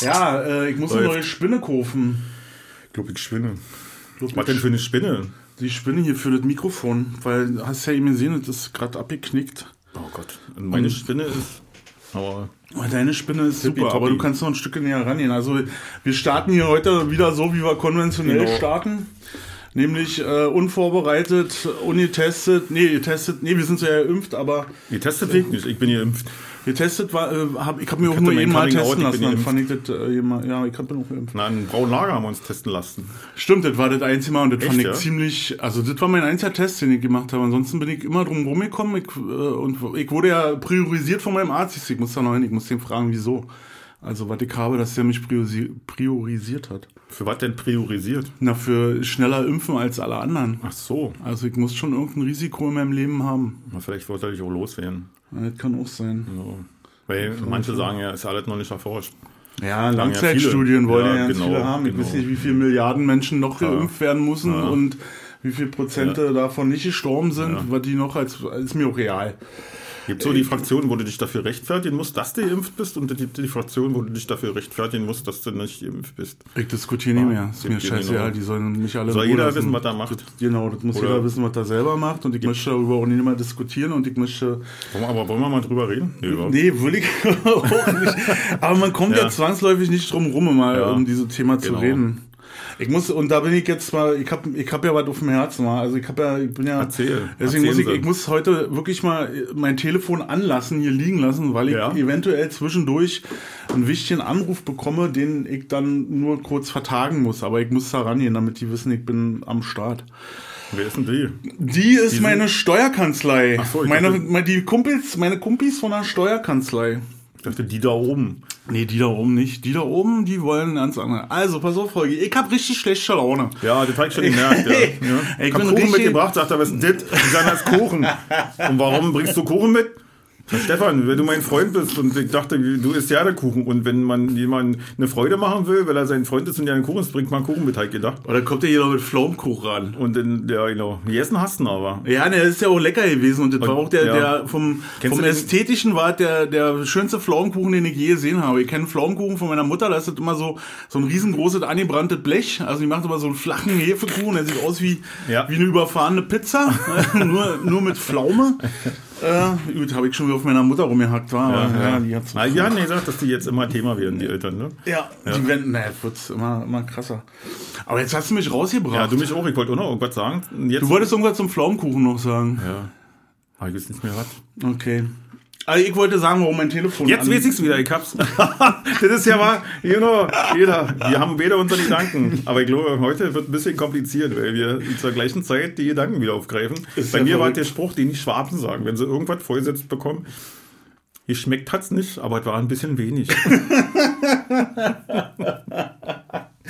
Ja, äh, ich muss eine neue Spinne kaufen. Ich glaube, ich spinne. Glaub, Was denn für eine Spinne? Die Spinne hier für das Mikrofon, weil hast ja eben gesehen, das ist gerade abgeknickt. Oh Gott. Und meine Spinne ist. Aber. Oh, Deine Spinne ist super, Tippitoppi. aber du kannst noch ein Stück näher rangehen. Also wir starten hier heute wieder so, wie wir konventionell Genau. starten. Nämlich äh, unvorbereitet, ungetestet, nee, getestet, nee, wir sind so ja geimpft, aber Getestet ich nicht. Ich bin geimpft. Getestet war, äh, hab, ich habe mir auch hatte nur einmal Out, testen ich lassen, dann fand ich das, äh, immer- ja, ich hab bin auch geimpft. Na, in Braunlager haben wir uns testen lassen. Stimmt, das war das einzige Mal und das Echt, fand ich ja? ziemlich, also das war mein einziger Test, den ich gemacht habe. Ansonsten bin ich immer drum rumgekommen ich, äh, und ich wurde ja priorisiert von meinem Arzt. Ich muss da noch hin, ich muss den fragen, wieso. Also was ich habe, dass der mich priorisi priorisiert hat. Für was denn priorisiert? Na, für schneller impfen als alle anderen. Ach so. Also ich muss schon irgendein Risiko in meinem Leben haben. Na, vielleicht wollte ich auch loswerden. Ja, Das kann auch sein. So. Weil manche sagen ja, ist alles noch nicht erforscht. Ja, ja Langzeitstudien viele. wollen Ja, ja, ganz genau, viele haben. Ich genau. weiß nicht, wie viele Milliarden Menschen noch geimpft werden müssen und wie viel Prozente davon nicht gestorben sind, was die noch als, ist mir auch real. Gibt so die Fraktion, wo du dich dafür rechtfertigen musst, dass du geimpft bist, und gibt die Fraktion, wo du dich dafür rechtfertigen musst, dass du nicht geimpft bist. Ich diskutiere nicht mehr. Ist mir gibt scheißegal, die sollen mich alle Soll jeder lassen. wissen, was er macht. Genau, das muss Oder- jeder wissen, was er selber macht und ich möchte darüber auch nicht mehr diskutieren und ich möchte aber wollen wir mal drüber reden? Nee. Nee, will ich auch nicht. Aber man kommt ja, Ja. zwangsläufig nicht drum rum, mal Ja. um dieses Thema zu Genau. reden. Ich muss, und da bin ich jetzt mal, ich habe ich hab ja was auf dem Herzen, mal. also ich habe ja, ich bin ja, Erzähl. deswegen muss ich, Sie. ich muss heute wirklich mal mein Telefon anlassen, hier liegen lassen, weil ich Ja. eventuell zwischendurch einen wichtigen Anruf bekomme, den ich dann nur kurz vertagen muss, aber ich muss da rangehen, damit die wissen, ich bin am Start. Wer ist denn die? Die ist meine Steuerkanzlei. Ach so, ich meine, dachte- meine, die Kumpels, meine Kumpis von der Steuerkanzlei. Ich dachte, die da oben. Nee, die da oben nicht. Die da oben, die wollen ganz andere. Also, pass auf, Folge. Ich hab richtig schlechte Laune. Ja, das hab ich schon gemerkt. Ja. ja. Ich hab Kuchen mitgebracht, sagt er, was ist denn das? Ich sag, das ist Kuchen. Und warum bringst du Kuchen mit? Stefan, wenn du mein Freund bist und ich dachte, du isst ja der Kuchen und wenn man jemand eine Freude machen will, weil er sein Freund ist und ja einen Kuchen ist, bringt man Kuchen mit, halt gedacht. Oder kommt der hier noch mit Pflaumenkuchen ran? Und in, ja, genau. Gegessen hast du ihn aber. Ja, der ist ja auch lecker gewesen und das war auch der, ja. der vom, Kennst vom den- Ästhetischen war der, der schönste Pflaumenkuchen, den ich je gesehen habe. Ich kenne Pflaumenkuchen von meiner Mutter, da ist das immer so, so ein riesengroßes angebranntes Blech. Also die macht immer so einen flachen Hefekuchen, der sieht aus wie, Ja. wie eine überfahrene Pizza, nur, nur mit Pflaume. Äh, gut, habe ich schon wieder auf meiner Mutter rumgehackt, war, aber ja, die hat's Na, die hatten gesagt, dass die jetzt immer Thema werden, die Eltern, ne? Ja, die werden, naja, wird's immer, immer krasser. Aber jetzt hast du mich rausgebracht. Ja, du mich auch. Ich wollte auch noch irgendwas sagen. Jetzt, Du wolltest irgendwas zum Pflaumenkuchen noch sagen. ja. Hab ich jetzt nicht mehr was. Okay. Also ich wollte sagen, warum mein Telefon Jetzt weiß ich's wieder, ich hab's. das ist ja wahr, you know, jeder. Wir haben weder unsere Gedanken. Aber ich glaube, heute wird ein bisschen kompliziert, weil wir zur gleichen Zeit die Gedanken wieder aufgreifen. Ist Bei ja mir war verrückt. der Spruch, den die Schwaben sagen, wenn sie irgendwas vorgesetzt bekommen. Geschmeckt hat's nicht, aber es war ein bisschen wenig.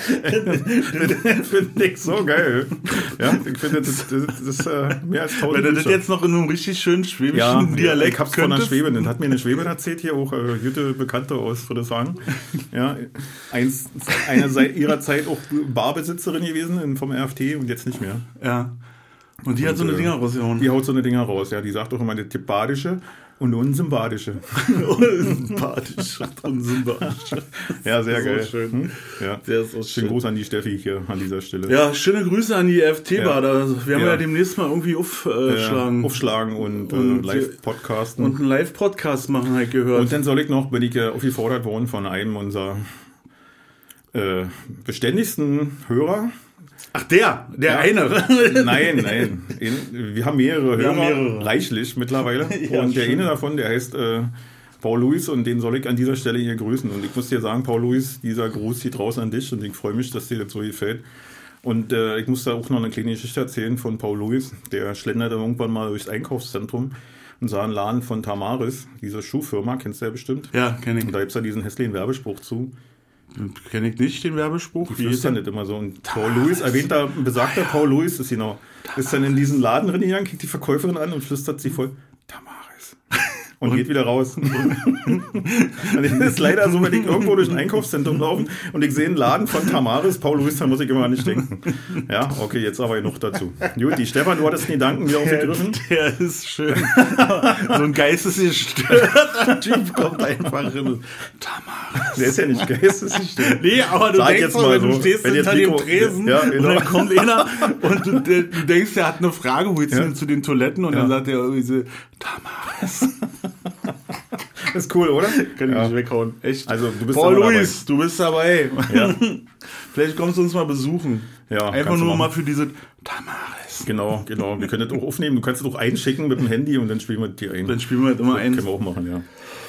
finde ich so geil. Ja, ich finde, das, das, das ist äh, mehr als tausend Wenn du das jetzt noch in einem richtig schönen schwäbischen Ja, Dialekt ich hab's von einer könntest. Schwäbin. Das hat mir eine Schwäbin erzählt, hier auch äh, gute Bekannte aus Friedrichshagen. Ja, eins, eine seit ihrer Zeit auch Barbesitzerin gewesen in- vom RFT und jetzt nicht mehr. Ja. Und die hat so eine äh, Dinger rausgehauen. Die haut so eine Dinger raus, ja. Die sagt auch immer das Badische und unsympathische. Sympathisch und sympathisch. Ja, sehr So geil. schön. Hm? Ja. Der ist Schönen schön. Gruß an die Steffi hier an dieser Stelle. Ja, schöne Grüße an die FT-Bar. Ja. Wir Ja. ja demnächst mal irgendwie aufschlagen. Äh, aufschlagen und, Und, äh, live-podcasten. und einen Live-Podcast machen, halt gehört. Und dann soll ich noch, bin ich äh, aufgefordert worden von einem unserer äh, beständigsten Hörer. Ach, der, der Ja. eine. Nein, nein. In, wir haben mehrere Wir Hörer, haben mehrere. reichlich mittlerweile. Ja, und der schön. eine davon, der heißt äh, Paul Luis und den soll ich an dieser Stelle hier grüßen. Und ich muss dir sagen, Paul Luis, dieser Gruß geht raus an dich und ich freue mich, dass dir das so gefällt. Und äh, ich muss da auch noch eine kleine Geschichte erzählen von Paul Luis. Der schlenderte irgendwann mal durchs Einkaufszentrum und sah einen Laden von Tamaris, diese Schuhfirma, kennst du ja bestimmt. Ja, kenne Und da gibt es ja diesen hässlichen Werbespruch zu. Kenne ich nicht, den Werbespruch. Die flüstern nicht immer so. Und Paul Louis, erwähnter, besagter Paul Louis ist genau, ist dann in diesen Laden reingegangen, kriegt die Verkäuferin an und flüstert sie voll, Tamaris. Und, geht wieder raus. und das ist leider so, wenn ich irgendwo durch ein Einkaufszentrum laufe und ich sehe einen Laden von Tamaris, Paul Louis, dann muss ich immer nicht denken. Ja, okay, jetzt aber noch dazu. Gut, die Stefan, du hattest den Gedanken wieder aufgegriffen. Der ist schön. so ein geistesgestörter Typ kommt einfach in Tamaris. Der ist ja nicht geistesgestört. Nee, aber du Sag denkst jetzt mal wenn du so, stehst wenn hinter dem Tresen Ja, genau. und dann kommt einer und du, der, du denkst, der hat eine Frage, wo jetzt Ja. zu den Toiletten und Ja. dann sagt er irgendwie so, Tamaris. Das ist cool, oder? Kann ich Ja. nicht weghauen. Echt. Also, du bist Paul. Luis, du bist dabei. Ja. Vielleicht kommst du uns mal besuchen. Ja, Einfach nur mal für diese Tamaris. Genau, genau. Wir können das auch aufnehmen. Du kannst es auch einschicken mit dem Handy und dann spielen wir die ein. Dann spielen wir halt immer ein. Können wir auch machen, ja.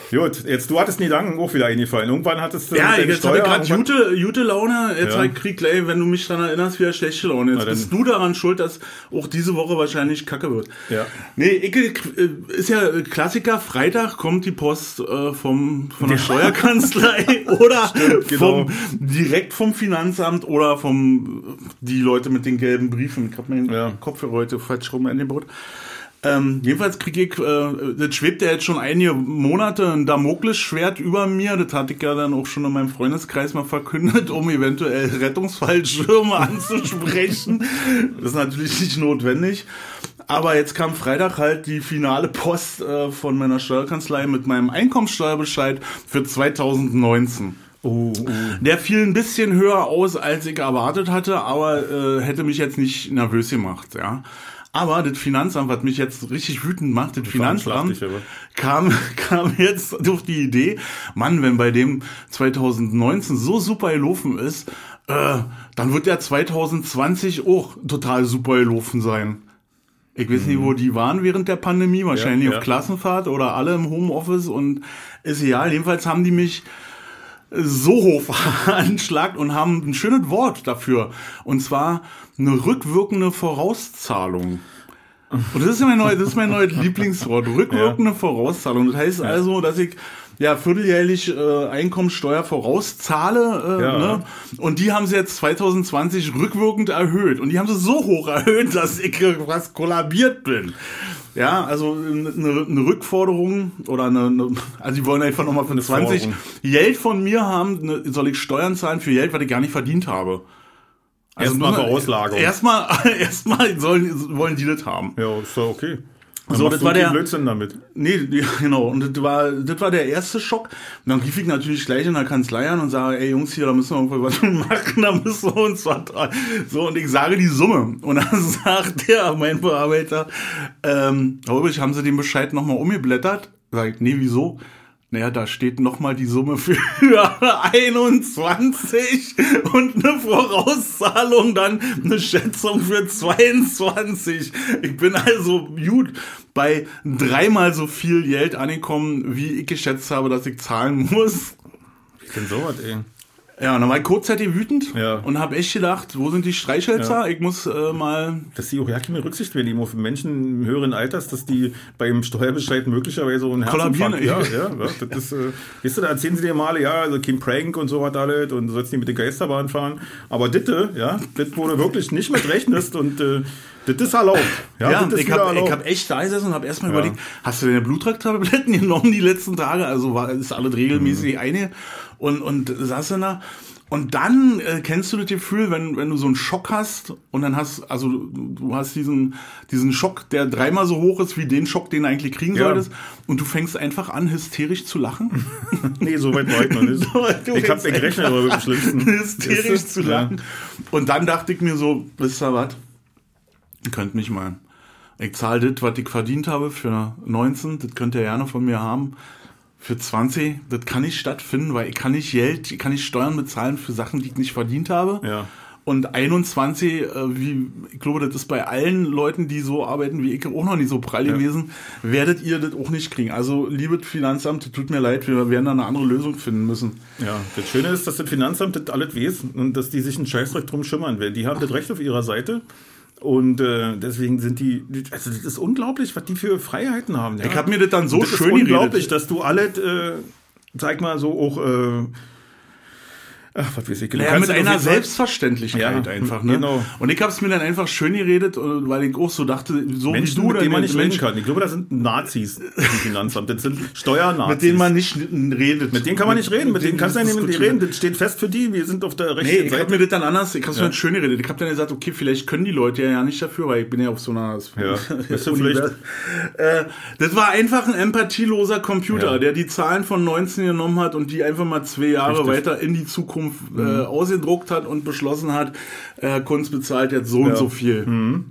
Gut, jetzt du hattest den Gedanken auch wieder eingefallen. Irgendwann hattest du Ja, jetzt hatte ich gerade gute, gute Laune. Jetzt Ja. ja. krieg gleich, wenn du mich daran erinnerst, wieder schlechte Laune. Jetzt bist du daran schuld, dass auch diese Woche wahrscheinlich kacke wird. Ja. Nee, ich, äh, ist ja Klassiker. Freitag kommt die Post äh, vom, von der Steuerkanzlei oder genau. vom, direkt vom Finanzamt oder vom die Leute mit den gelben Briefen. Ich habe meinen Ja. Kopf für heute falsch rum angebaut. Ähm, jedenfalls kriege ich, äh, das schwebt ja jetzt schon einige Monate ein Damoklesschwert über mir. Das hatte ich ja dann auch schon in meinem Freundeskreis mal verkündet, um eventuell Rettungsfallschirme anzusprechen. Das ist natürlich nicht notwendig. Aber jetzt kam Freitag halt die finale Post äh, von meiner Steuerkanzlei mit meinem Einkommenssteuerbescheid für 2019. Oh, oh. Der fiel ein bisschen höher aus, als ich erwartet hatte, aber äh, hätte mich jetzt nicht nervös gemacht, ja. Aber das Finanzamt, was mich jetzt richtig wütend macht, das Finanzamt kam, kam jetzt durch die Idee, Mann, wenn bei dem 2019 so super gelaufen ist, äh, dann wird der 2020 auch total super gelaufen sein. Ich weiß nicht, wo die waren während der Pandemie, wahrscheinlich Mhm. Ja, auf ja. Klassenfahrt oder alle im Homeoffice und ist egal. Jedenfalls haben die mich so hoch veranschlagt und haben ein schönes Wort dafür. Und zwar eine rückwirkende Vorauszahlung. Und das ist mein neues, das ist mein neues Lieblingswort. Rückwirkende Vorauszahlung. Das heißt also, dass ich ja vierteljährlich äh, Einkommensteuer vorauszahle. Äh, Ja. ne? Und die haben sie jetzt 2020 rückwirkend erhöht. Und die haben sie so hoch erhöht, dass ich fast kollabiert bin. Ja, also eine, eine Rückforderung oder eine, eine also die wollen einfach nochmal für 20 Forderung. Geld von mir haben, ne, soll ich Steuern zahlen für Geld, was ich gar nicht verdient habe. Erstmal nur- Vorauslagerung. Erstmal, erstmal sollen, wollen die das haben. Ja, ist doch okay. Dann So, das war der- Blödsinn damit. Nee, genau. Und das war, das war der erste Schock. Und dann rief ich natürlich gleich in der Kanzlei an und sage, ey Jungs, hier, da müssen wir irgendwie was machen, da müssen wir uns was dran. So, und ich sage die Summe. Und dann sagt der, mein Bearbeiter, ähm, Ulrich, haben Sie den Bescheid nochmal umgeblättert? Sag ich, nee, wieso? Naja, da steht nochmal die Summe für 21 und eine Vorauszahlung, dann eine Schätzung für 22. Ich bin also gut bei dreimal so viel Geld angekommen, wie ich geschätzt habe, dass ich zahlen muss. Wie denn sowas, ey? Ja, und dann war ich kurzzeitig wütend Ja. und habe echt gedacht, wo sind die Streichhölzer? Ich muss äh, mal Dass die auch ja keine Rücksicht nehmen auf Menschen im höheren Alters, dass die beim Steuerbescheid möglicherweise so einen Kollabieren, Herzinfarkt... Ja, ja, ja, das ist, äh, weißt du, da erzählen sie dir mal, ja, also kein Prank und so was alles und du sollst nicht mit der Geisterbahn fahren. Aber ditte, ja, das, du wirklich nicht mit rechnest und äh, das ist erlaubt. Ja, Ja, ist ich habe hab echt da gesessen und habe erstmal Ja. überlegt, hast du deine Blutdrucktabletten genommen die letzten Tage? Also war ist alles regelmäßig Mhm. eine und und da und dann äh, kennst du das Gefühl, wenn wenn du so einen Schock hast und dann hast also du, hast diesen diesen Schock, der dreimal so hoch ist wie den Schock, den du eigentlich kriegen Ja. solltest und du fängst einfach an hysterisch zu lachen. nee, so weit war ich noch nicht. Ich hab fängst ich gerechnet, aber mit dem Schlimmsten. Hysterisch zu lachen. Und dann dachte ich mir so, wisst ihr was? Ihr könnt mich mal. Ich zahle das, was ich verdient habe für 19, das könnt ihr gerne von mir haben. Für 20, das kann nicht stattfinden, weil ich kann nicht Geld, ich kann nicht Steuern bezahlen für Sachen, die ich nicht verdient habe. Ja. Und 21, äh, wie, ich glaube, das ist bei allen Leuten, die so arbeiten wie ich, auch noch nicht so prall gewesen, werdet ihr das auch nicht kriegen. Also, liebes Finanzamt, tut mir leid, wir werden da eine andere Lösung finden müssen. Ja, das Schöne ist, dass das Finanzamt das alles weiß und dass die sich einen Scheißdreck drum schimmern werden. Die haben das Recht auf ihrer Seite und äh, deswegen sind die, also das ist unglaublich, was die für Freiheiten haben. Ja? Ich habe mir das dann so das ist schön unglaublich, geredet. dass du alles, äh, sag mal so auch, äh, Ach, was weiß ich. Du Naja, mit ja auf einer Selbstverständlichkeit Ja, einfach, ne? genau. Und ich habe es mir dann einfach schön geredet, äh, weil ich auch so dachte, so Menschen, wie du, mit denen man nicht Menschen, kann. Ich glaube, das sind Nazis im Finanzamt. Das sind Steuernazis. mit denen man nicht redet. Mit denen kann man nicht reden. Mit denen kannst du ja nicht mit denen reden. Das steht fest für die. Wir sind auf der rechten Nee, ich habe Seite. mir das dann anders, ich habe es mir dann schön geredet. Ich habe dann gesagt, okay, vielleicht können die Leute ja, ja nicht dafür, weil ich bin ja auf so einer Ja, weißt du, Univers- äh, Das war einfach ein empathieloser Computer, Ja. der die Zahlen von 19 genommen hat und die einfach mal zwei Jahre Richtig. Weiter in die Zukunft äh, ausgedruckt hat und beschlossen hat, äh, Kunst bezahlt jetzt so und so viel. Mhm.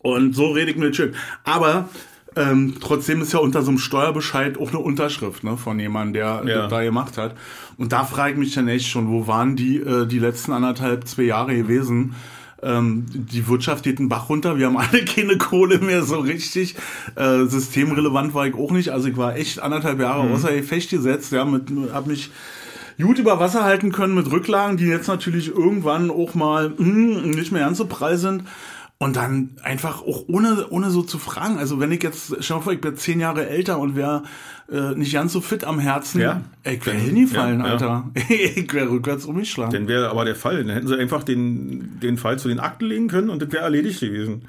Und so rede ich mir das schön. Aber ähm, trotzdem ist ja unter so einem Steuerbescheid auch eine Unterschrift ne, von jemandem, der Ja. da gemacht hat. Und da frage ich mich dann echt schon, wo waren die äh, die letzten anderthalb, zwei Jahre gewesen? Ähm, die Wirtschaft geht den Bach runter, wir haben alle keine Kohle mehr so richtig. Äh, systemrelevant war ich auch nicht. Also ich war echt anderthalb Jahre außer Gefecht gesetzt, ja, mit, hab mich gut über Wasser halten können mit Rücklagen, die jetzt natürlich irgendwann auch mal hm, nicht mehr ganz so prall sind. Und dann einfach auch ohne, ohne so zu fragen. Also wenn ich jetzt, schau mal, vor, ich bin zehn Jahre älter und wäre äh, nicht ganz so fit am Herzen, Ja. ey, ich wäre hingefallen, ja, ja. Alter. ich wäre rückwärts umgeschlagen. Dann wäre aber der Fall. Dann hätten sie einfach den, den Fall zu den Akten legen können und das wäre erledigt gewesen.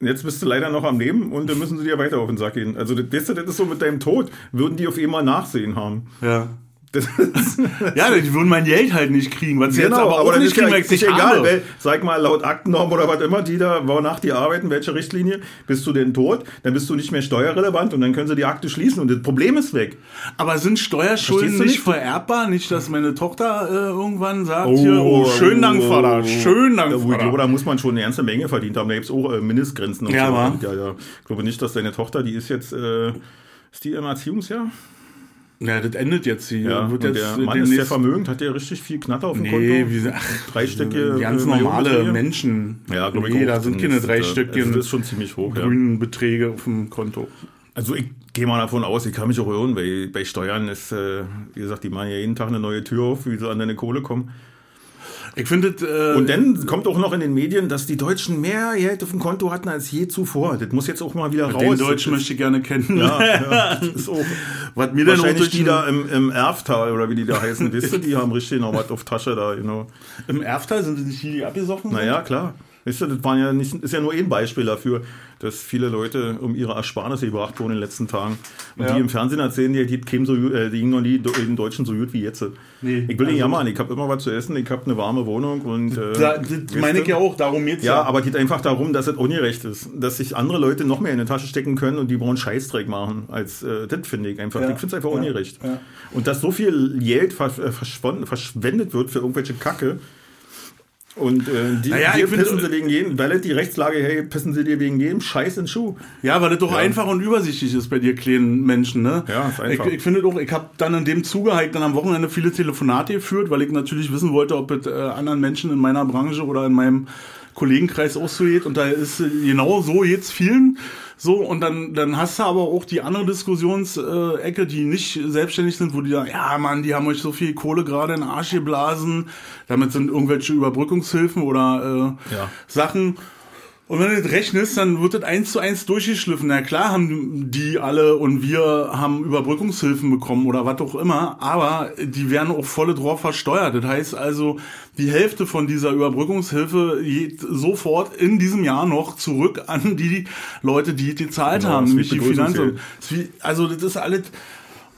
Jetzt bist du leider noch am Leben und dann müssen sie dir weiter auf den Sack gehen. Also, das, das ist so mit deinem Tod. Würden die auf einmal Nachsehen haben. Ja. Ja, die würden mein Geld halt nicht kriegen, was sie jetzt aber auch Genau, dann nicht kriegen, weil ich nicht egal. Weil, sag mal, laut Aktennorm oder was immer, die da, wonach die arbeiten, welche Richtlinie, bist du denn tot, dann bist du nicht mehr steuerrelevant und dann können sie die Akte schließen und das Problem ist weg. Aber sind Steuerschulden nicht nicht? vererbbar? Nicht, dass meine Tochter äh, irgendwann sagt, hier, oh, schönen Dank, Vater, schönen Dank, glaube, Vater. da muss man schon eine ganze Menge verdient haben. Da gibt es auch äh, Mindestgrenzen. Und Ja, so. ja, ja. Ich glaube nicht, dass deine Tochter, die ist jetzt, äh, ist die im Erziehungsjahr? Ja, das endet jetzt. Sie Ja, wird jetzt der Mann ist sehr vermögend, hat der richtig viel Knatter auf dem Nee, Konto. wie ach, Dreistöckige, ganz äh, normale? Menschen. Ja, glaube ich nee, auch. da sind keine ist, äh, also Das ist schon ziemlich hoch, ja. grünen Beträge auf dem Konto. Also ich gehe mal davon aus, ich kann mich auch irren, weil bei Steuern ist, äh, wie gesagt, die machen ja jeden Tag eine neue Tür auf, wie sie an deine Kohle kommen. Ich finde, äh, Und dann kommt auch noch in den Medien, dass die Deutschen mehr Geld auf dem Konto hatten als je zuvor. Das muss jetzt auch mal wieder raus. den Deutschen möchte ich gerne kennen. ja, ja, das ist auch Was mir auch wahrscheinlich durch die den, da im, im Erftal oder wie die da heißen, wisst ihr, die haben richtig noch was auf Tasche da, genau. im Erftal sind sie nicht hier abgesoffen? Naja, klar. Wisst ihr, das waren ja nicht, ist ja nur ein Beispiel dafür, dass viele Leute um ihre Ersparnisse gebracht wurden in den letzten Tagen. Und Ja. die im Fernsehen erzählen, die, die, kämen so, äh, die gingen noch nie den Deutschen so gut wie jetzt. Nee, ich will nicht also- jammern, ich habe immer was zu essen, ich habe eine warme Wohnung und. Äh, Da, das meine ich ja auch, darum geht's Ja, aber es geht einfach darum, dass es ungerecht ist. Dass sich andere Leute noch mehr in die Tasche stecken können und die brauchen Scheißdreck machen. Als, äh, das finde ich einfach. Ja. Ich finde es einfach Ja. ungerecht. Ja. Und dass so viel Geld äh, verschwendet wird für irgendwelche Kacke. Und äh, die, Naja, dir pissen sie wegen jedem, weil die Rechtslage, hey, pissen sie dir wegen jedem Scheiß in den Schuh. Ja, weil das doch Ja. einfach und übersichtlich ist bei dir kleinen Menschen, ne? Ja, ist einfach. Ich, ich finde doch, ich habe dann in dem Zuge halt dann am Wochenende viele Telefonate geführt, weil ich natürlich wissen wollte, ob es äh, anderen Menschen in meiner Branche oder in meinem Kollegenkreis auch so geht. Und da ist äh, genau so jetzt vielen so. Und dann, dann hast du aber auch die andere Diskussionsecke, die nicht selbstständig sind, wo die sagen, ja Mann, die haben euch so viel Kohle gerade in den Arsch geblasen. Damit sind irgendwelche Überbrückungshilfen oder äh, Ja. Sachen. Und wenn du das rechnest, dann wird das eins zu eins durchgeschliffen. Na klar haben die alle und wir haben Überbrückungshilfen bekommen oder was auch immer, aber die werden auch volle drauf versteuert. Das heißt also, die Hälfte von dieser Überbrückungshilfe geht sofort in diesem Jahr noch zurück an die Leute, die die gezahlt Genau, haben, nämlich die wie- Also das ist alles...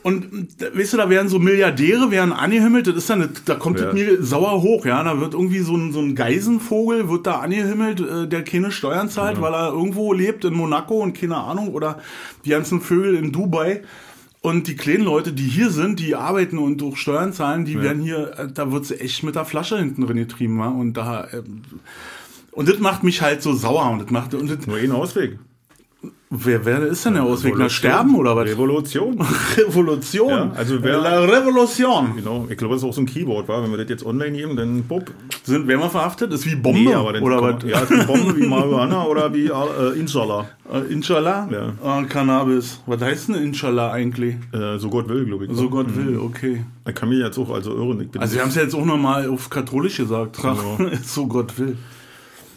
Und weißt du, da werden so Milliardäre werden angehimmelt, das ist dann, da kommt Ja. das mir sauer hoch, ja. Da wird irgendwie so ein, so ein Geisenvogel, wird da angehimmelt, äh, der keine Steuern zahlt, weil er irgendwo lebt in Monaco und keine Ahnung, oder die ganzen Vögel in Dubai. Und die kleinen Leute, die hier sind, die arbeiten und durch Steuern zahlen, die werden hier, äh, da wird sie echt mit der Flasche hinten drin getrieben, wa? Und da, ähm, und das macht mich halt so sauer und das macht, und das, Nur ein Ausweg. Wer, wer ist denn der Ausweg? Na, sterben oder was? Revolution. Revolution. Ja, also wer- La Revolution. genau. Ich glaube, das ist auch so ein Keyword, war. Wenn wir das jetzt online nehmen, dann bupp. Sind, wir verhaftet? Ist wie Bombe dann oder kann man- was? Ja, ist wie Bombe, wie Marihuana oder wie äh, Inshallah. Äh, Inshallah? Ja. Ah, Cannabis. Was heißt denn Inshallah eigentlich? Äh, so Gott will, glaube ich. So Gott will, okay. Ich kann mich jetzt auch also irren. Ich bin Also wir haben es ja jetzt auch nochmal auf katholisch gesagt. Genau. so Gott will.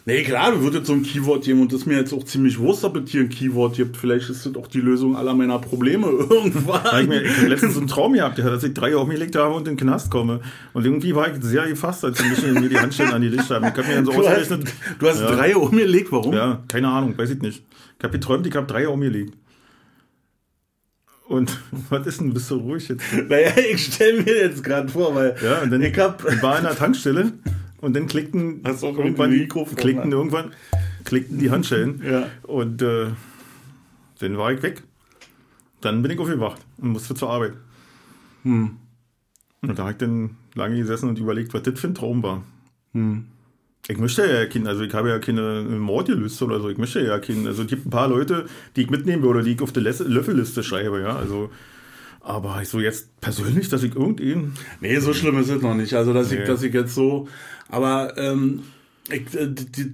Nee, klar, du würdest jetzt so ein Keyword geben und das ist mir jetzt auch ziemlich wurscht, ob es hier ein Keyword gibt. Vielleicht ist das auch die Lösung aller meiner Probleme irgendwann. Ja, ich, mir, ich habe letztens einen Traum gehabt, dass ich drei umgelegt habe und in den Knast komme. Und irgendwie war ich sehr gefasst, als mich mir die Handschellen an die Licht haben. Ich habe mir dann so du hast, du hast Ja. drei umgelegt, warum? Ja, keine Ahnung, weiß ich nicht. Ich habe geträumt, ich habe drei umgelegt. Und was ist denn, bist du ruhig jetzt? Naja, ich stelle mir jetzt gerade vor, weil Ja, und dann ich hab, ich war in der Tankstelle und dann klickten irgendwann, klickten ne? irgendwann klickten die Handschellen Ja. und äh, dann war ich weg. Dann bin ich aufgewacht und musste zur Arbeit. Hm. Und da habe ich dann lange gesessen und überlegt, was das für ein Traum war. Ich möchte ja keine, also ich habe ja keine Mord gelöst oder so, ich möchte ja keine, also es gibt ein paar Leute, die ich mitnehmen würde, die ich auf die Löffelliste schreibe, ja, also, aber ich so jetzt persönlich, dass ich irgendeinen, Nee, so schlimm ist es noch nicht. Also, dass, ich, Nee. dass ich jetzt so. Aber ähm, ich, äh, die, die,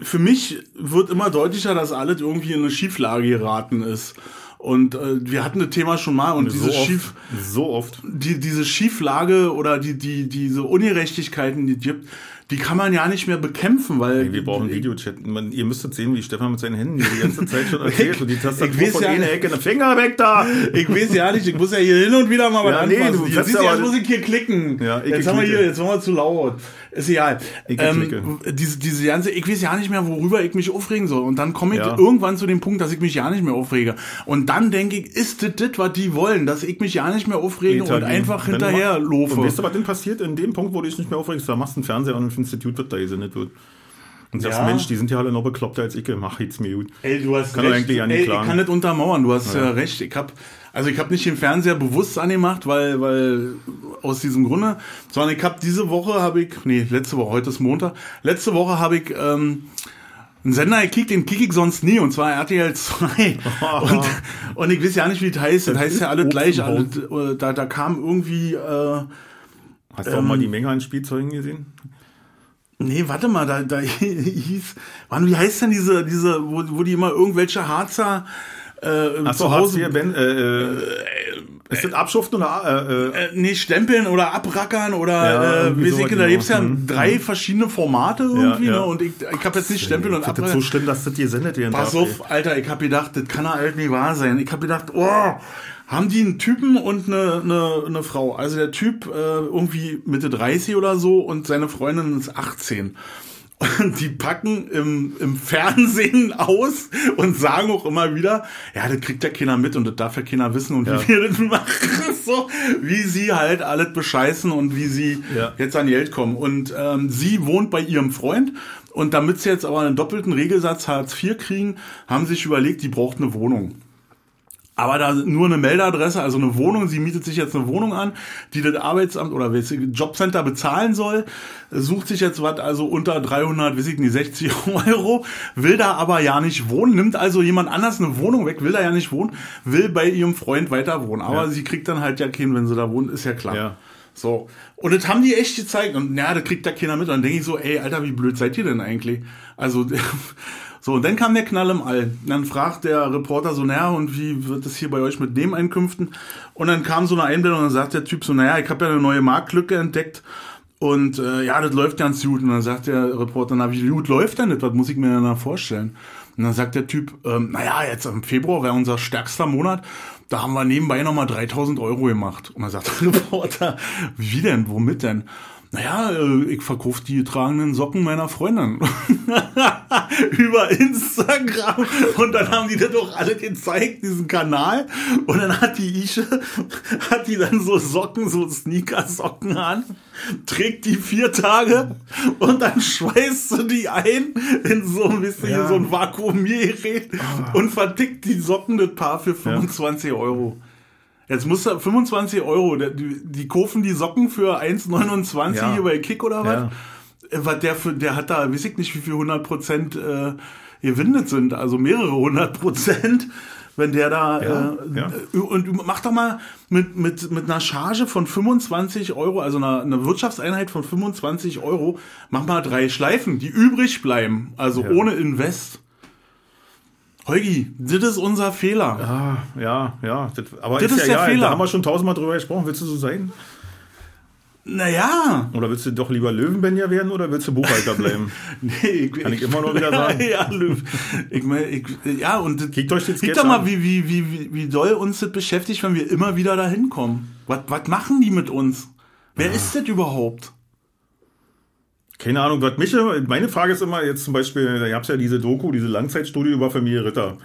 für mich wird immer deutlicher, dass alles irgendwie in eine Schieflage geraten ist. Und äh, wir hatten das Thema schon mal und so diese oft, Schief, so oft, die, diese Schieflage oder die, die, diese Ungerechtigkeiten, die es gibt, die kann man ja nicht mehr bekämpfen, weil wir brauchen Videochat. Man, ihr müsstet sehen, wie Stefan mit seinen Händen die ganze Zeit schon erzählt und die Tastatur ich von ja einer. Ecke, der Finger weg da! Ich weiß ja nicht, ich muss ja hier hin und wieder mal was Ja, nee, anfassen. du siehst aber- jetzt muss ich hier klicken. Ja, ich jetzt haben wir hier, jetzt waren wir zu laut. Ist egal. Ich Ähm, diese, diese ganze, ich weiß ja nicht mehr, worüber ich mich aufregen soll. Und dann komme ich Ja. irgendwann zu dem Punkt, dass ich mich ja nicht mehr aufrege. Und dann denke ich, ist das das, was die wollen, dass ich mich ja nicht mehr aufrege und Italien. einfach Wenn du hinterher ma- laufe. Und weißt du, was denn passiert in dem Punkt, wo du dich nicht mehr aufregst? Da machst du einen Fernseher und ein Institut wird da gesendet wird. Und sagst, Ja. Mensch, die sind ja alle noch bekloppter als ich, mach jetzt mir gut. Ey, du hast Kann recht. eigentlich ja nicht Ey, ich kann nicht untermauern, du hast ja, recht. Ich hab, also ich habe nicht den Fernseher bewusst angemacht, weil, weil aus diesem Grunde, sondern ich habe diese Woche habe ich, nee, letzte Woche, heute ist Montag, letzte Woche habe ich ähm, einen Sender gekickt, den kick ich sonst nie, und zwar RTL 2. und, und ich weiß ja nicht, wie das heißt. Das heißt ja alles Obst gleich. Alles, äh, da, da kam irgendwie, äh, Hast du auch mal die Menge an Spielzeugen gesehen? Nee, warte mal, da, da hieß, Mann, wie heißt denn diese, diese, wo, wo die immer irgendwelche Harzer äh, Achso, zu Hause hier, Ben, äh, äh, ist das Abschuften oder, äh, äh, äh, nee, stempeln oder abrackern oder, Ja, äh, wie ich, da genau. gibt's ja Mhm. drei verschiedene Formate irgendwie, ja. ne, und ich, ich habe jetzt nicht stempeln und ich finde das abrackern. so schlimm, dass das gesendet werden Pass auf, Alter, ich hab gedacht, das kann ja halt nicht wahr sein. Ich hab gedacht, oh, haben die einen Typen und eine, eine, eine Frau. Also der Typ äh, irgendwie Mitte 30 oder so und seine Freundin ist 18. Und die packen im, im Fernsehen aus und sagen auch immer wieder, ja, das kriegt ja keiner mit und das darf ja keiner wissen und Ja. wie wir das machen. So, wie sie halt alles bescheißen und wie sie Ja. jetzt an Geld kommen. Und ähm, sie wohnt bei ihrem Freund und damit sie jetzt aber einen doppelten Regelsatz Hartz IV kriegen, haben sie sich überlegt, die braucht eine Wohnung. Aber da nur eine Meldeadresse, also eine Wohnung, sie mietet sich jetzt eine Wohnung an, die das Arbeitsamt oder das Jobcenter bezahlen soll, sucht sich jetzt was also unter 300, weiß ich nicht, 60 Euro, will da aber ja nicht wohnen, nimmt also jemand anders eine Wohnung weg, will da ja nicht wohnen, will bei ihrem Freund weiter wohnen. Aber Ja. sie kriegt dann halt ja keinen, wenn sie da wohnt, ist ja klar. Ja. So. Und das haben die echt gezeigt. Und ja, das kriegt da keiner mit. Und dann denke ich so, ey, Alter, wie blöd seid ihr denn eigentlich? Also, so, und dann kam der Knall im All. Und dann fragt der Reporter so, naja, und wie wird es hier bei euch mit Nebeneinkünften? Und dann kam so eine Einblendung und dann sagt der Typ so, naja, ich habe ja eine neue Marktlücke entdeckt. Und äh, ja, das läuft ganz gut. Und dann sagt der Reporter, na, wie gut läuft denn das? Was muss ich mir denn da vorstellen? Und dann sagt der Typ, ähm, naja, jetzt im Februar wäre unser stärkster Monat. Da haben wir nebenbei nochmal 3000 Euro gemacht. Und dann sagt der Reporter, wie denn? Womit denn? Naja, äh, ich verkaufe die getragenen Socken meiner Freundin. Über Instagram. Und dann haben die das doch alle gezeigt, diesen Kanal. Und dann hat die Ische, hat die dann so Socken, so Sneaker-Socken an, trägt die vier Tage und dann schweißt sie die ein in so ein bisschen Ja. so ein Vakuumiergerät und vertickt die Socken das Paar für 25 Euro. Jetzt muss er 25 Euro, die, die kaufen die Socken für 1,29 Ja. bei Kick oder was? Ja. Äh, Was der für, der hat da, weiß ich nicht, wie viel 100 Prozent äh, gewinnet sind, also mehrere 100 Prozent, wenn der da, Ja, äh, ja. und mach doch mal mit, mit, mit einer Charge von 25 Euro, also einer, einer Wirtschaftseinheit von 25 Euro, mach mal drei Schleifen, die übrig bleiben, also ohne Invest. Heugi, das ist unser Fehler. Ah, ja, ja. Das, aber Das ist, ist ja, der ja, Fehler. da haben wir schon tausendmal drüber gesprochen. Willst du so sein? Naja. Oder willst du doch lieber Löwenbenja werden oder willst du Buchhalter bleiben? nee, ich, Kann ich, ich immer nur wieder sagen. ja, Löw. Ich mein, ich, ja, und Kriegt euch jetzt doch mal, wie, wie, wie, wie doll uns das beschäftigt, wenn wir immer wieder dahin kommen. Was, was machen die mit uns? Wer ja. ist das überhaupt? Keine Ahnung, was mich, meine Frage ist immer jetzt zum Beispiel, da gab es ja diese Doku, diese Langzeitstudie über Familie Ritter.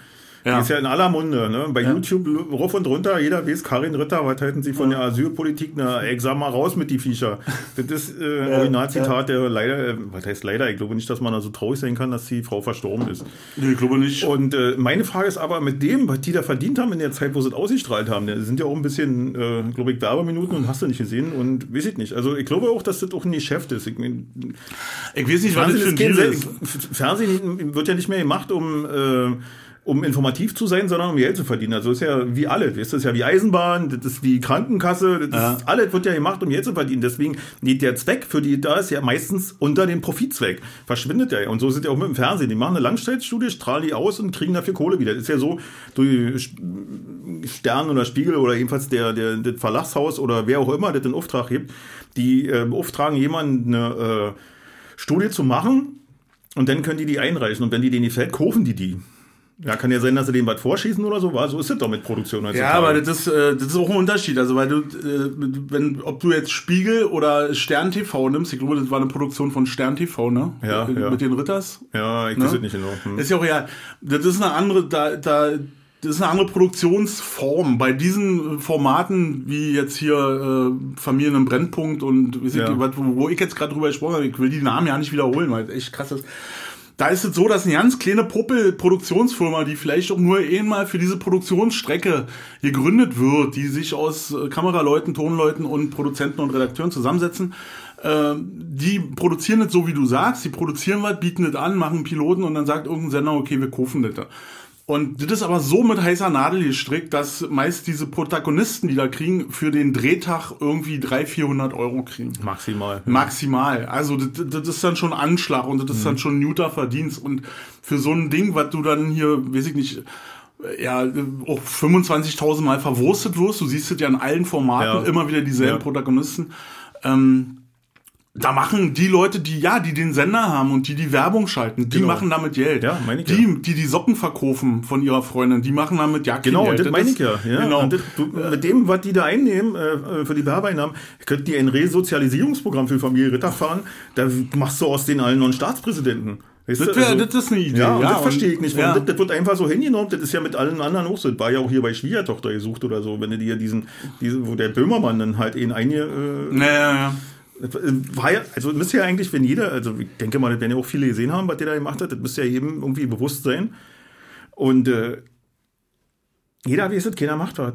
Ja. Die ist ja in aller Munde. Ne? Bei ja. YouTube rauf und runter, jeder weiß, Karin Ritter, was halten Sie von ja. der Asylpolitik? Na, mal raus mit die Viecher. Das ist äh, ein Originalzitat, der leider, äh, was heißt leider? Ich glaube nicht, dass man da so traurig sein kann, dass die Frau verstorben ist. Nee, ich glaube nicht. Und äh, meine Frage ist aber, mit dem, was die da verdient haben in der Zeit, wo sie es ausgestrahlt haben, da sind ja auch ein bisschen, äh, glaube ich, Werbeminuten und hast du nicht gesehen und weiß ich nicht. Also ich glaube auch, dass das auch ein Geschäft ist. Ich, ich weiß nicht, was das für ein Deal ist. Fernsehen wird ja nicht mehr gemacht, um äh, um informativ zu sein, sondern um Geld zu verdienen. Also ist ja wie alles. Das ist ja wie Eisenbahn, das ist wie Krankenkasse, das ja. ist, alles wird ja gemacht, um Geld zu verdienen. Deswegen geht der Zweck für die da ist ja meistens unter dem Profitzweck. Verschwindet ja. Und so sind ja auch mit dem Fernsehen. Die machen eine Langzeitstudie, strahlen die aus und kriegen dafür Kohle wieder. Das ist ja so, durch Stern oder Spiegel oder jedenfalls der, der, das Verlagshaus oder wer auch immer das den Auftrag gibt, die äh, beauftragen jemanden eine äh, Studie zu machen und dann können die die einreichen. Und wenn die denen gefällt, kaufen die die. Ja, kann ja sein, dass sie dem was vorschießen oder so. War. So ist es doch mit Produktion. Ja, aber das ist, äh, das ist auch ein Unterschied. Also, weil du, äh, wenn, ob du jetzt Spiegel oder Stern TV nimmst, ich glaube, das war eine Produktion von Stern TV, ne? Ja, mit, ja. mit den Ritters. Ja, ich ne? weiß es nicht genau. Hm. Ist ja auch ja, das ist eine andere, da, da, das ist eine andere Produktionsform. Bei diesen Formaten, wie jetzt hier äh, Familien im Brennpunkt und ja. ich, wo, wo ich jetzt gerade drüber gesprochen habe, ich will die Namen ja nicht wiederholen, weil echt krass ist da ist es so, dass eine ganz kleine Puppel-Produktionsfirma, die vielleicht auch nur einmal für diese Produktionsstrecke gegründet wird, die sich aus äh, Kameraleuten, Tonleuten und Produzenten und Redakteuren zusammensetzen, äh, die produzieren das so, wie du sagst, die produzieren was, bieten das an, machen Piloten und dann sagt irgendein Sender, okay, wir kaufen das. Und das ist aber so mit heißer Nadel gestrickt, dass meist diese Protagonisten, die da kriegen, für den Drehtag irgendwie 300, 400 Euro kriegen. Maximal. Maximal. Also das, das ist dann schon Anschlag und das ist mhm. dann schon Newter Verdienst. Und für so ein Ding, was du dann hier, weiß ich nicht, ja, auch 25.000 Mal verwurstet wirst, du siehst es ja in allen Formaten, ja. immer wieder dieselben ja. Protagonisten, ähm, da machen die Leute, die ja, die den Sender haben und die die Werbung schalten, die genau. machen damit Geld. Ja, meine ich die, ja. die die Socken verkaufen von ihrer Freundin, die machen damit ja Genau, Geld. das, das meine ich ja. ja. Genau. Das, du, mit dem, was die da einnehmen äh, für die Werbeeinnahmen, könnt ihr ein Resozialisierungsprogramm für Familie Ritter fahren. Da machst du aus den allen noch einen Staatspräsidenten. Weißt das, wär, also, das ist eine Idee. Ja, ja das verstehe ich nicht. Ja. Das, das, wird einfach so hingenommen. Das ist ja mit allen anderen auch so. Das war ja auch hier bei Schwiegertochter gesucht oder so. Wenn du dir diesen, diesen wo der Böhmermann dann halt ihn einge... Äh, naja, ja. War ja, also müsste ja eigentlich, wenn jeder, also ich denke mal, das werden ja auch viele gesehen haben, was der da gemacht hat, das müsste ja jedem irgendwie bewusst sein. Und äh, jeder weiß es, keiner macht was.